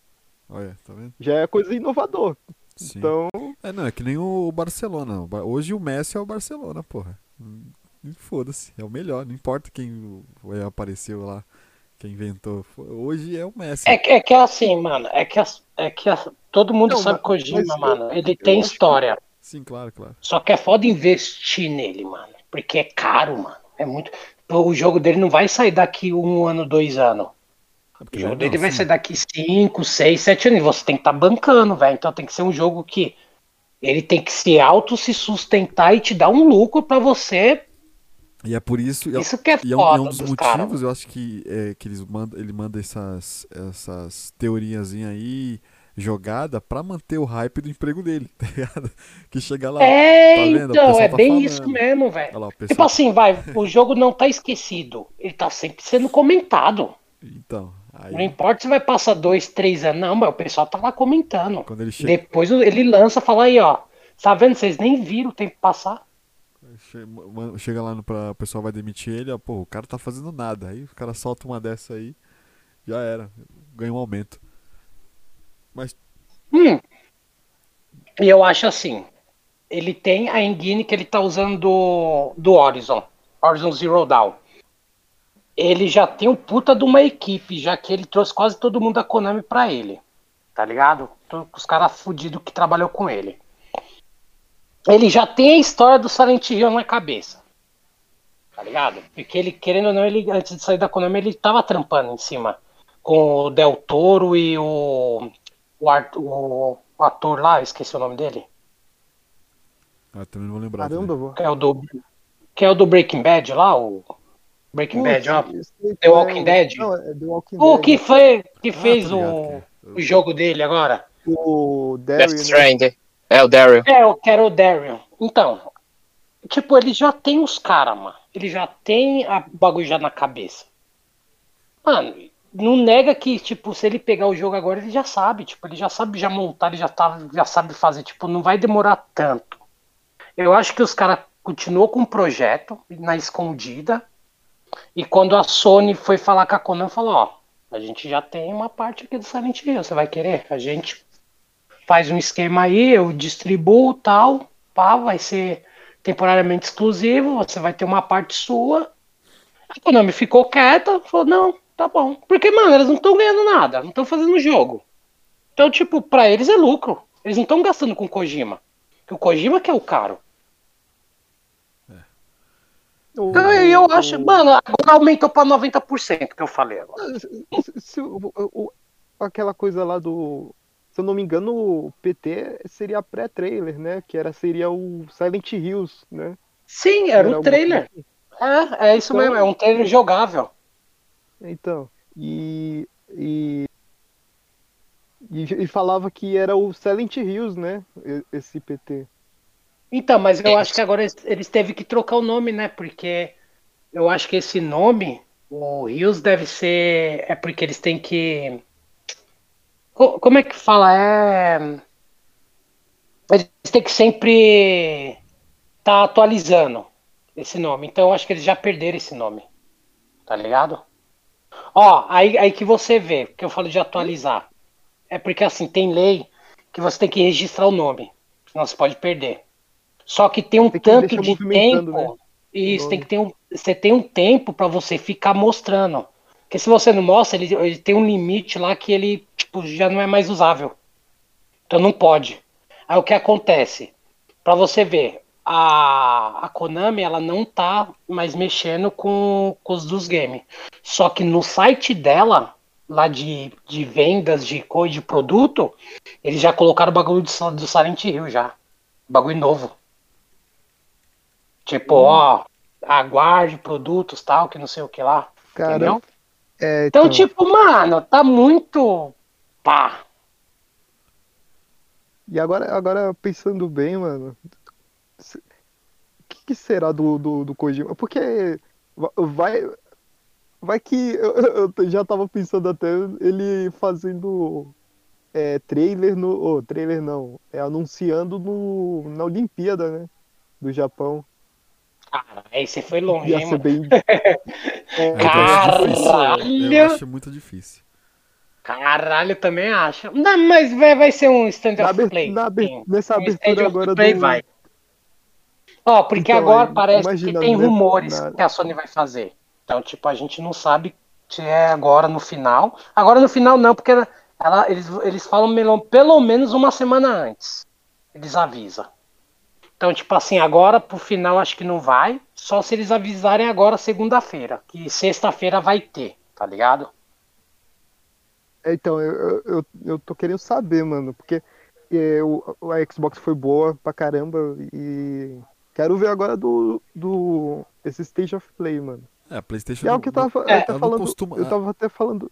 [SPEAKER 1] Olha, tá vendo?
[SPEAKER 4] Já é coisa inovador.
[SPEAKER 1] Sim.
[SPEAKER 4] Então,
[SPEAKER 1] É, não, é que nem o Barcelona. Hoje o Messi é o Barcelona, porra. Hum, Foda-se, é o melhor. Não importa quem apareceu lá, quem inventou. Hoje é o Messi.
[SPEAKER 2] É, que- é que é assim, mano, é que, é que todo mundo
[SPEAKER 4] Não,
[SPEAKER 2] sabe
[SPEAKER 4] mas-
[SPEAKER 2] Kojima, mano, ele tem
[SPEAKER 4] acho que-
[SPEAKER 2] história.
[SPEAKER 1] Sim, claro, claro.
[SPEAKER 2] Só que é foda investir nele, mano. Porque é caro, mano. É muito. O jogo dele não vai sair daqui um ano, dois anos.
[SPEAKER 1] É
[SPEAKER 2] O jogo
[SPEAKER 1] não,
[SPEAKER 2] dele vai
[SPEAKER 1] sim.
[SPEAKER 2] sair daqui cinco, seis, sete anos. E você tem que estar bancando, velho. Então tem que ser um jogo que ele tem que se auto se sustentar e te dar um lucro pra você.
[SPEAKER 1] E é por isso. é-
[SPEAKER 2] Isso que é
[SPEAKER 1] E é um, é um dos
[SPEAKER 2] dos
[SPEAKER 1] motivos,
[SPEAKER 2] caras.
[SPEAKER 1] eu acho que, é, que eles mandam, ele manda essas, essas teorias aí jogada pra manter o hype do emprego dele, <laughs> tá ligado? Que chega lá.
[SPEAKER 2] É,
[SPEAKER 1] tá vendo?
[SPEAKER 2] Então, é
[SPEAKER 1] tá
[SPEAKER 2] bem
[SPEAKER 1] falando.
[SPEAKER 2] isso mesmo, velho. Tipo
[SPEAKER 1] pessoal.
[SPEAKER 2] assim, vai, o jogo não tá esquecido. Ele tá sempre sendo comentado.
[SPEAKER 1] Então, aí
[SPEAKER 2] Não importa se vai passar dois, três anos, não, mas o pessoal tá lá comentando.
[SPEAKER 1] quando ele chega,
[SPEAKER 2] Depois ele lança, fala aí, ó. Tá vendo? Vocês nem viram o tempo passar.
[SPEAKER 1] chega lá no, pra, o pessoal vai demitir ele, ó, pô, o cara tá fazendo nada. Aí o cara solta uma dessa aí, já era, ganha um aumento. Mas
[SPEAKER 2] Hum. E eu acho assim. Ele tem a engine que ele tá usando do, do Horizon. Horizon Zero Dawn. Ele já tem um puta de uma equipe, já que ele trouxe quase todo mundo da Konami pra ele. Tá ligado? Os caras fudidos que trabalhou com ele. Ele já tem a história do Silent Hill na cabeça. Tá ligado? Porque ele, querendo ou não, ele, antes de sair da Konami, ele tava trampando em cima. Com o Del Toro e o o, Art- o- o ator lá, eu esqueci o nome dele,
[SPEAKER 1] ah, também não vou lembrar.
[SPEAKER 4] caramba, vou.
[SPEAKER 2] que é o do, que é o do Breaking Bad lá, o Breaking Bad, ó. The Walking
[SPEAKER 4] o-
[SPEAKER 2] Dead?
[SPEAKER 4] Não, é The Walking
[SPEAKER 2] O
[SPEAKER 4] Dead.
[SPEAKER 2] que, foi, que
[SPEAKER 1] Ah,
[SPEAKER 2] fez
[SPEAKER 1] ligado,
[SPEAKER 2] o, o jogo dele agora?
[SPEAKER 4] O
[SPEAKER 3] Death
[SPEAKER 4] Darren, né?
[SPEAKER 3] É o Daryl.
[SPEAKER 2] É, eu quero o Darion. Então, tipo, ele já tem os caras, mano. Ele já tem a o bagulho já na cabeça. Mano, não nega que, tipo, se ele pegar o jogo agora, ele já sabe. Tipo, ele já sabe já montar, ele já, tá, já sabe fazer. Tipo, não vai demorar tanto. Eu acho que os caras continuou com o projeto na escondida. E quando a Sony foi falar com a Konami, falou, ó, a gente já tem uma parte aqui do Silent Hill, você vai querer? A gente faz um esquema aí, eu distribuo tal, pá, vai ser temporariamente exclusivo, você vai ter uma parte sua. A Konami ficou quieta, falou, não, tá bom. Porque, mano, eles não estão ganhando nada, não estão fazendo jogo. Então, tipo, pra eles é lucro. Eles não estão gastando com o Kojima. Porque o Kojima que é o caro.
[SPEAKER 4] O-
[SPEAKER 2] Então, eu
[SPEAKER 4] o-
[SPEAKER 2] acho, mano, agora aumentou pra 90% que eu falei agora.
[SPEAKER 4] Se- se o- o- aquela coisa lá do se eu não me engano, o PT seria pré-trailer, né? Que era, seria o Silent Hills, né?
[SPEAKER 2] Sim, era,
[SPEAKER 4] Era
[SPEAKER 2] um trailer. É, é isso
[SPEAKER 4] Então-
[SPEAKER 2] mesmo, é um trailer jogável.
[SPEAKER 4] Então, e, e, e, e falava que era o Silent Hills, né? Esse PT.
[SPEAKER 2] Então, mas eu
[SPEAKER 3] É.
[SPEAKER 2] acho que agora eles, teve que trocar o nome, né? Porque eu acho que esse nome, o Rios deve ser. É porque eles têm que. Co- Como é que fala? É. Eles têm que sempre estar atualizando esse nome. Então eu acho que eles já perderam esse nome. Tá ligado? Ó, aí, aí que você vê, que eu falo de atualizar. É porque assim, tem lei que você tem que registrar o nome. Senão você pode perder. Só que tem um
[SPEAKER 4] Tem
[SPEAKER 2] tanto
[SPEAKER 4] deixar
[SPEAKER 2] de tempo.
[SPEAKER 4] né,
[SPEAKER 2] Isso, tem que ter um. Você tem um tempo pra você ficar mostrando. Porque se você não mostra, ele, ele tem um limite lá que ele tipo, já não é mais usável. Então não pode. Aí o que acontece? Pra você ver, a, a Konami ela não tá mais mexendo com, com os dos games. Só que no site dela, lá de, de vendas de coisa de produto, eles já colocaram o bagulho do, do Silent Hill já. Bagulho novo. Tipo, ó, aguarde produtos tal, que não sei o que lá.
[SPEAKER 4] Cara,
[SPEAKER 2] entendeu?
[SPEAKER 4] é,
[SPEAKER 2] Então, tipo, mano, tá muito. Pá.
[SPEAKER 4] E agora, agora pensando bem, mano, o que, que será do, do, do Kojima? Porque va- vai, vai que eu, eu já tava pensando até ele fazendo é, trailer no, oh, trailer não, é anunciando no, na Olimpíada, né, do Japão.
[SPEAKER 2] Cara, aí você foi longe,
[SPEAKER 4] Ia
[SPEAKER 2] hein, mano.
[SPEAKER 4] bem, <laughs>
[SPEAKER 1] É, eu
[SPEAKER 2] Caralho!
[SPEAKER 1] difícil. Eu acho muito difícil.
[SPEAKER 2] Caralho, eu também acho. Não, mas vai, vai ser um stand
[SPEAKER 4] na,
[SPEAKER 2] of
[SPEAKER 4] aber-
[SPEAKER 2] play.
[SPEAKER 4] na nessa
[SPEAKER 2] Um
[SPEAKER 4] abertura agora
[SPEAKER 2] play
[SPEAKER 4] do
[SPEAKER 2] vai. Ó, porque
[SPEAKER 4] Então,
[SPEAKER 2] agora
[SPEAKER 4] aí,
[SPEAKER 2] parece que tem
[SPEAKER 4] né,
[SPEAKER 2] rumores
[SPEAKER 4] na-
[SPEAKER 2] que a Sony vai fazer. Então, tipo, a gente não sabe se é agora no final. Agora no final não, porque ela, eles, eles falam melo- pelo menos uma semana antes. Eles avisam. Então, tipo assim, agora pro final acho que não vai. Só se eles avisarem agora segunda-feira. Que sexta-feira vai ter, tá ligado?
[SPEAKER 4] É, Então, eu, eu, eu- tô querendo saber, mano, porque é, o- a Xbox foi boa pra caramba e quero ver agora do, do esse Stage of Play, mano.
[SPEAKER 1] É, a PlayStation.
[SPEAKER 4] E é o que eu tava,
[SPEAKER 2] É,
[SPEAKER 4] até
[SPEAKER 1] ela não
[SPEAKER 4] falando,
[SPEAKER 1] costuma-
[SPEAKER 4] eu tava até falando,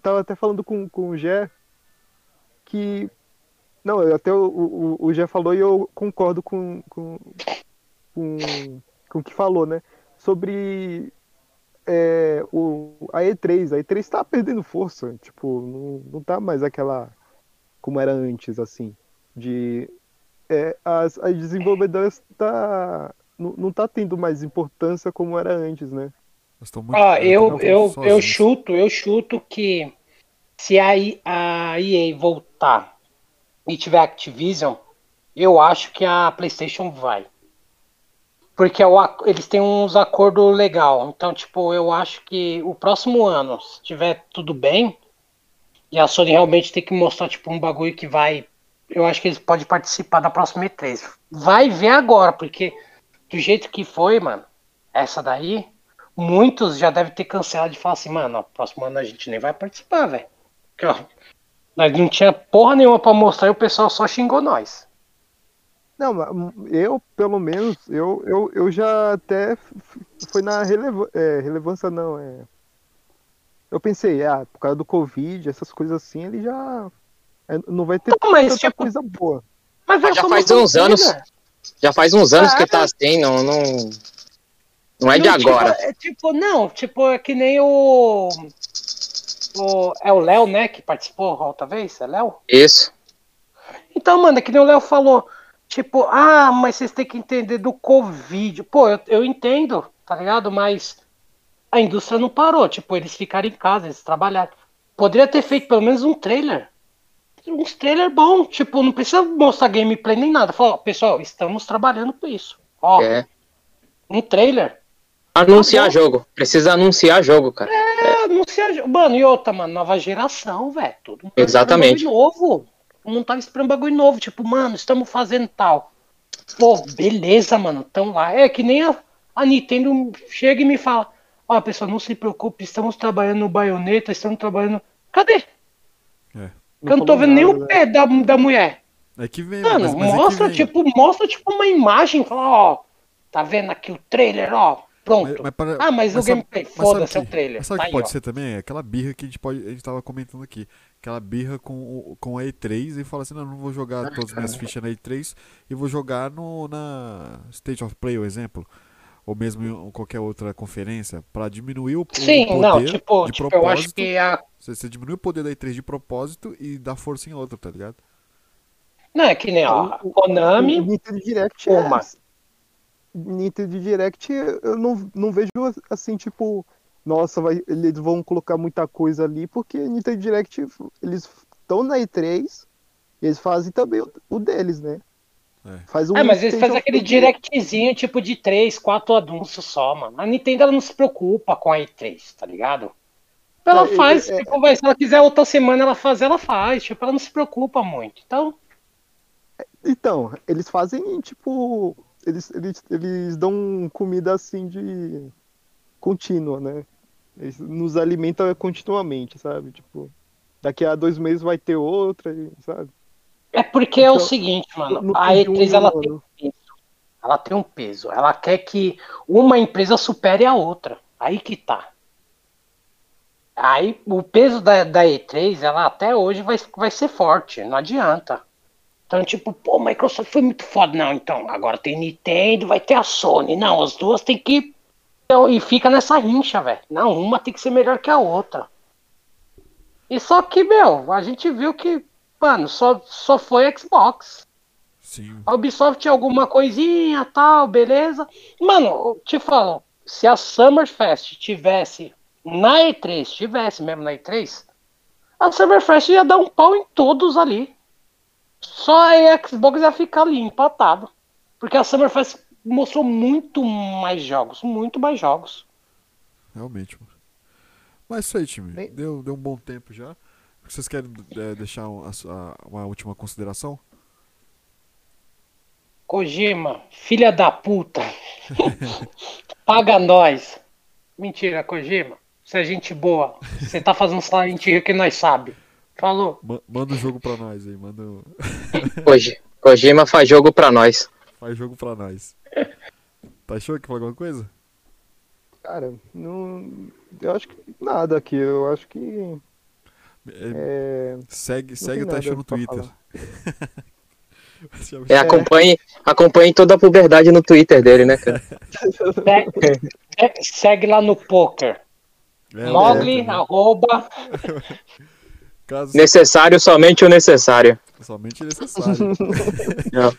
[SPEAKER 4] tava até falando com, com o Gé que, não, eu até o, o, o Gé falou e eu concordo com, com, com, com o que falou, né, sobre é, o, a E3, a E3 tá perdendo força, tipo, não, não tá mais aquela como era antes, assim, de é, as, as desenvolvedoras tá, não, não tá tendo mais importância como era antes, né?
[SPEAKER 1] Elas
[SPEAKER 2] eu, eu, eu chuto, eu chuto que se a, a EA voltar e tiver Activision, eu acho que a PlayStation vai. Porque é o eles têm uns acordos legal. Então, tipo, eu acho que o próximo ano, se tiver tudo bem, e a Sony realmente tem que mostrar, tipo, um bagulho que vai. Eu acho que eles podem participar da próxima E3. Vai ver agora, porque do jeito que foi, mano, essa daí, muitos já devem ter cancelado de falar assim, mano, ó, próximo ano a gente nem vai participar, velho. Nós não tinha porra nenhuma pra mostrar e o pessoal só xingou nós.
[SPEAKER 4] Não, eu, pelo menos, eu, eu, eu já até foi na relevan é, relevância, não, é. Eu pensei, ah, por causa do Covid, essas coisas assim, ele já não vai ter
[SPEAKER 2] Não, mas,
[SPEAKER 4] tanta
[SPEAKER 2] tipo,
[SPEAKER 4] coisa boa.
[SPEAKER 2] Mas é
[SPEAKER 3] Já
[SPEAKER 2] só
[SPEAKER 3] faz uns anos.
[SPEAKER 2] trailer.
[SPEAKER 3] Já faz uns anos
[SPEAKER 2] Ah,
[SPEAKER 3] que tá assim, não, não, não é de
[SPEAKER 2] Não, tipo,
[SPEAKER 3] agora.
[SPEAKER 2] é tipo, não, tipo, é que nem o. o é o Léo, né, que participou a outra vez? É Léo?
[SPEAKER 3] Isso.
[SPEAKER 2] Então, mano, é que nem o Léo falou. Tipo, ah, mas vocês têm que entender do Covid. Pô, eu, eu entendo, tá ligado? Mas a indústria não parou. Tipo, eles ficaram em casa, eles trabalharam. Poderia ter feito pelo menos um trailer. Uns trailer bom. Tipo, não precisa mostrar gameplay nem nada. Falar, ó, pessoal, estamos trabalhando com isso. Ó,
[SPEAKER 3] É.
[SPEAKER 2] um trailer.
[SPEAKER 3] Anunciar
[SPEAKER 2] Tá
[SPEAKER 3] jogo. Precisa anunciar jogo, cara.
[SPEAKER 2] É, anunciar. Mano, e outra, mano, nova geração, velho. Todo mundo tá
[SPEAKER 3] Exatamente.
[SPEAKER 2] bagulho novo. Mundo tava esperando bagulho novo. Tipo, mano, estamos fazendo tal. Pô, beleza, mano. Tão lá. É que nem a, a Nintendo chega e me fala: Ó, pessoal, não se preocupe, estamos trabalhando no baioneta, estamos trabalhando. Cadê?
[SPEAKER 1] É.
[SPEAKER 2] Que eu não tô vendo nem
[SPEAKER 4] nada,
[SPEAKER 2] o
[SPEAKER 4] né?
[SPEAKER 2] pé da, da mulher.
[SPEAKER 1] É que vem,
[SPEAKER 2] Mano,
[SPEAKER 1] mas, mas é que
[SPEAKER 2] mostra,
[SPEAKER 1] vem.
[SPEAKER 2] tipo, mostra, tipo, uma imagem, fala, ó, tá vendo aqui o trailer, ó, pronto.
[SPEAKER 1] Mas- mas para-
[SPEAKER 2] ah, mas, o
[SPEAKER 1] sabe-
[SPEAKER 2] gameplay,
[SPEAKER 1] mas sabe
[SPEAKER 2] foda-se, é o trailer.
[SPEAKER 1] Mas sabe o
[SPEAKER 2] Tá
[SPEAKER 1] que
[SPEAKER 2] aí,
[SPEAKER 1] pode
[SPEAKER 2] ó.
[SPEAKER 1] ser também? Aquela birra que a gente, pode, a gente tava comentando aqui. Aquela birra com, o- com a E3 e fala assim, não, não vou jogar todas as minhas fichas na E3 e vou jogar no, na State of Play, o exemplo. Ou mesmo em qualquer outra conferência, pra diminuir o, o
[SPEAKER 2] Sim,
[SPEAKER 1] poder
[SPEAKER 2] não, tipo,
[SPEAKER 1] de
[SPEAKER 2] tipo, eu
[SPEAKER 1] propósito.
[SPEAKER 2] acho que a.
[SPEAKER 1] Você, você diminui o poder da E3 de propósito e dá força em outro, tá ligado?
[SPEAKER 2] Não, é que nem, ó,
[SPEAKER 4] O- o-
[SPEAKER 2] Konami.
[SPEAKER 4] O Nintendo Direct
[SPEAKER 2] Uma.
[SPEAKER 4] é. Nintendo Direct eu não, não vejo assim, tipo, nossa, vai, eles vão colocar muita coisa ali, porque Nintendo Direct, eles estão na E3, e eles fazem também o, o deles, né?
[SPEAKER 1] É.
[SPEAKER 4] Faz um
[SPEAKER 2] É, mas eles fazem aquele directzinho tipo de 3, 4 anúncios só, mano. A Nintendo ela não se preocupa com a E3, tá ligado? Ela
[SPEAKER 4] É,
[SPEAKER 2] faz,
[SPEAKER 4] é, é.
[SPEAKER 2] tipo, vai, se ela quiser outra semana ela fazer, ela faz. Tipo, ela não se preocupa muito. Então,
[SPEAKER 4] Então, eles fazem, tipo, eles, eles, eles dão comida assim de contínua, né? Eles nos alimentam continuamente, sabe? Tipo, daqui a dois meses vai ter outra, e- sabe?
[SPEAKER 2] É porque é o
[SPEAKER 4] Então,
[SPEAKER 2] seguinte, mano.
[SPEAKER 4] No
[SPEAKER 2] A
[SPEAKER 4] fim de um
[SPEAKER 2] E3 ela tem um peso. Ela tem um peso. Ela quer que uma empresa supere a outra. Aí que tá. Aí o peso da, da E3, ela até hoje vai, vai ser forte. Não adianta. Então, tipo, pô, Microsoft foi muito foda. Não, então, agora tem Nintendo, vai ter a Sony. Não, as duas tem que. Então, e fica nessa rincha, velho. Não, uma tem que ser melhor que a outra. E só que, meu, a gente viu que, mano, só, só foi Xbox.
[SPEAKER 1] Sim.
[SPEAKER 2] A Ubisoft tinha alguma coisinha, tal, beleza. Mano, eu te falo, se a Summerfest tivesse na E3, tivesse mesmo na E3, a Summerfest ia dar um pau em todos ali. Só a Xbox ia ficar ali, empatado. Porque a Summerfest mostrou muito mais jogos, muito mais jogos.
[SPEAKER 1] Realmente, mano. Mas é isso aí, time. Deu, deu um bom tempo já. Vocês querem é, deixar um- a uma última consideração?
[SPEAKER 2] Kojima, filha da puta. <laughs> Paga nós. Mentira, Kojima. Você é gente boa. Você tá fazendo Silent Hill que nós sabe. Falou.
[SPEAKER 1] Ma- manda o jogo pra nós aí. Manda <laughs>
[SPEAKER 3] Kojima faz jogo pra nós.
[SPEAKER 1] Faz jogo pra nós. Tá achou que falou alguma coisa?
[SPEAKER 4] Cara, não. Eu acho que nada aqui. Eu acho que.
[SPEAKER 1] É,
[SPEAKER 4] É,
[SPEAKER 1] segue segue o
[SPEAKER 4] nada
[SPEAKER 1] no Twitter.
[SPEAKER 3] É, acompanhe, acompanhe toda a puberdade no Twitter dele, né, cara? <laughs>
[SPEAKER 2] Se- se- Segue lá no poker.
[SPEAKER 1] É, o
[SPEAKER 2] Mogli,
[SPEAKER 1] né?
[SPEAKER 2] arroba. <laughs>
[SPEAKER 1] Caso
[SPEAKER 3] Necessário somente o necessário.
[SPEAKER 1] somente necessário. <laughs>
[SPEAKER 3] Não.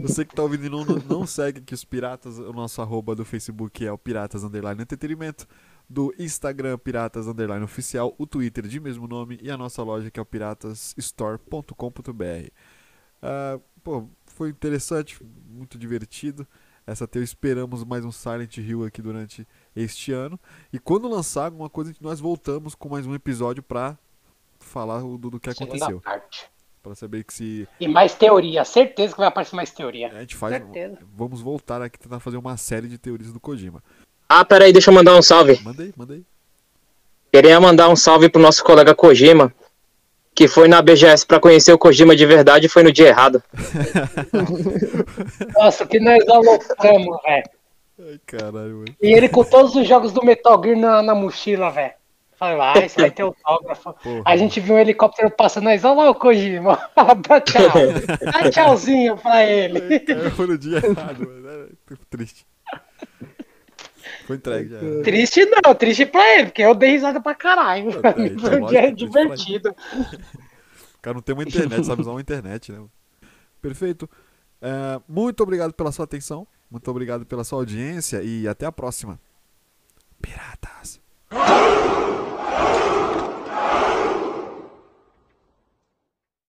[SPEAKER 1] Você que tá ouvindo e não, não segue que os piratas, o nosso arroba do Facebook é o Piratas Underline Entretenimento, do Instagram Piratas Underline Oficial, o Twitter de mesmo nome e a nossa loja que é o piratasstore.com.br. Ah, pô, foi interessante, muito divertido. Essa teu esperamos mais um Silent Hill aqui durante este ano. E quando lançar alguma coisa, nós voltamos com mais um episódio pra falar do, do que
[SPEAKER 2] Segunda
[SPEAKER 1] aconteceu.
[SPEAKER 2] parte.
[SPEAKER 1] Pra saber que se
[SPEAKER 2] E mais teoria. Certeza que vai aparecer mais teoria.
[SPEAKER 1] a gente faz.
[SPEAKER 2] Certeza.
[SPEAKER 1] Vamos voltar aqui tentar fazer uma série de teorias do Kojima.
[SPEAKER 3] Ah, peraí, deixa eu mandar um salve.
[SPEAKER 1] Manda aí, manda aí.
[SPEAKER 3] Queria mandar um salve pro nosso colega Kojima, que foi na BGS pra conhecer o Kojima de verdade e foi no dia errado. <laughs>
[SPEAKER 2] Nossa, que nós alocamos, velho.
[SPEAKER 1] Ai, caralho, mano.
[SPEAKER 2] E ele com todos os jogos do Metal Gear na, na mochila, velho. Falei, vai, você vai ter autógrafo.
[SPEAKER 1] Porra.
[SPEAKER 2] A gente viu um helicóptero passando, nós, olha lá o Kojima. <laughs> Dá tchau. <laughs> Dá tchauzinho pra ele.
[SPEAKER 1] foi no dia errado, mano. Triste. Foi entregue já.
[SPEAKER 2] Triste não, triste pra ele, porque eu dei risada pra caralho.
[SPEAKER 1] É, é, então, <laughs> então
[SPEAKER 2] divertido.
[SPEAKER 1] O cara não tem uma internet, sabe usar uma internet, né? Perfeito. É, muito obrigado pela sua atenção, muito obrigado pela sua audiência e até a próxima. Piratas.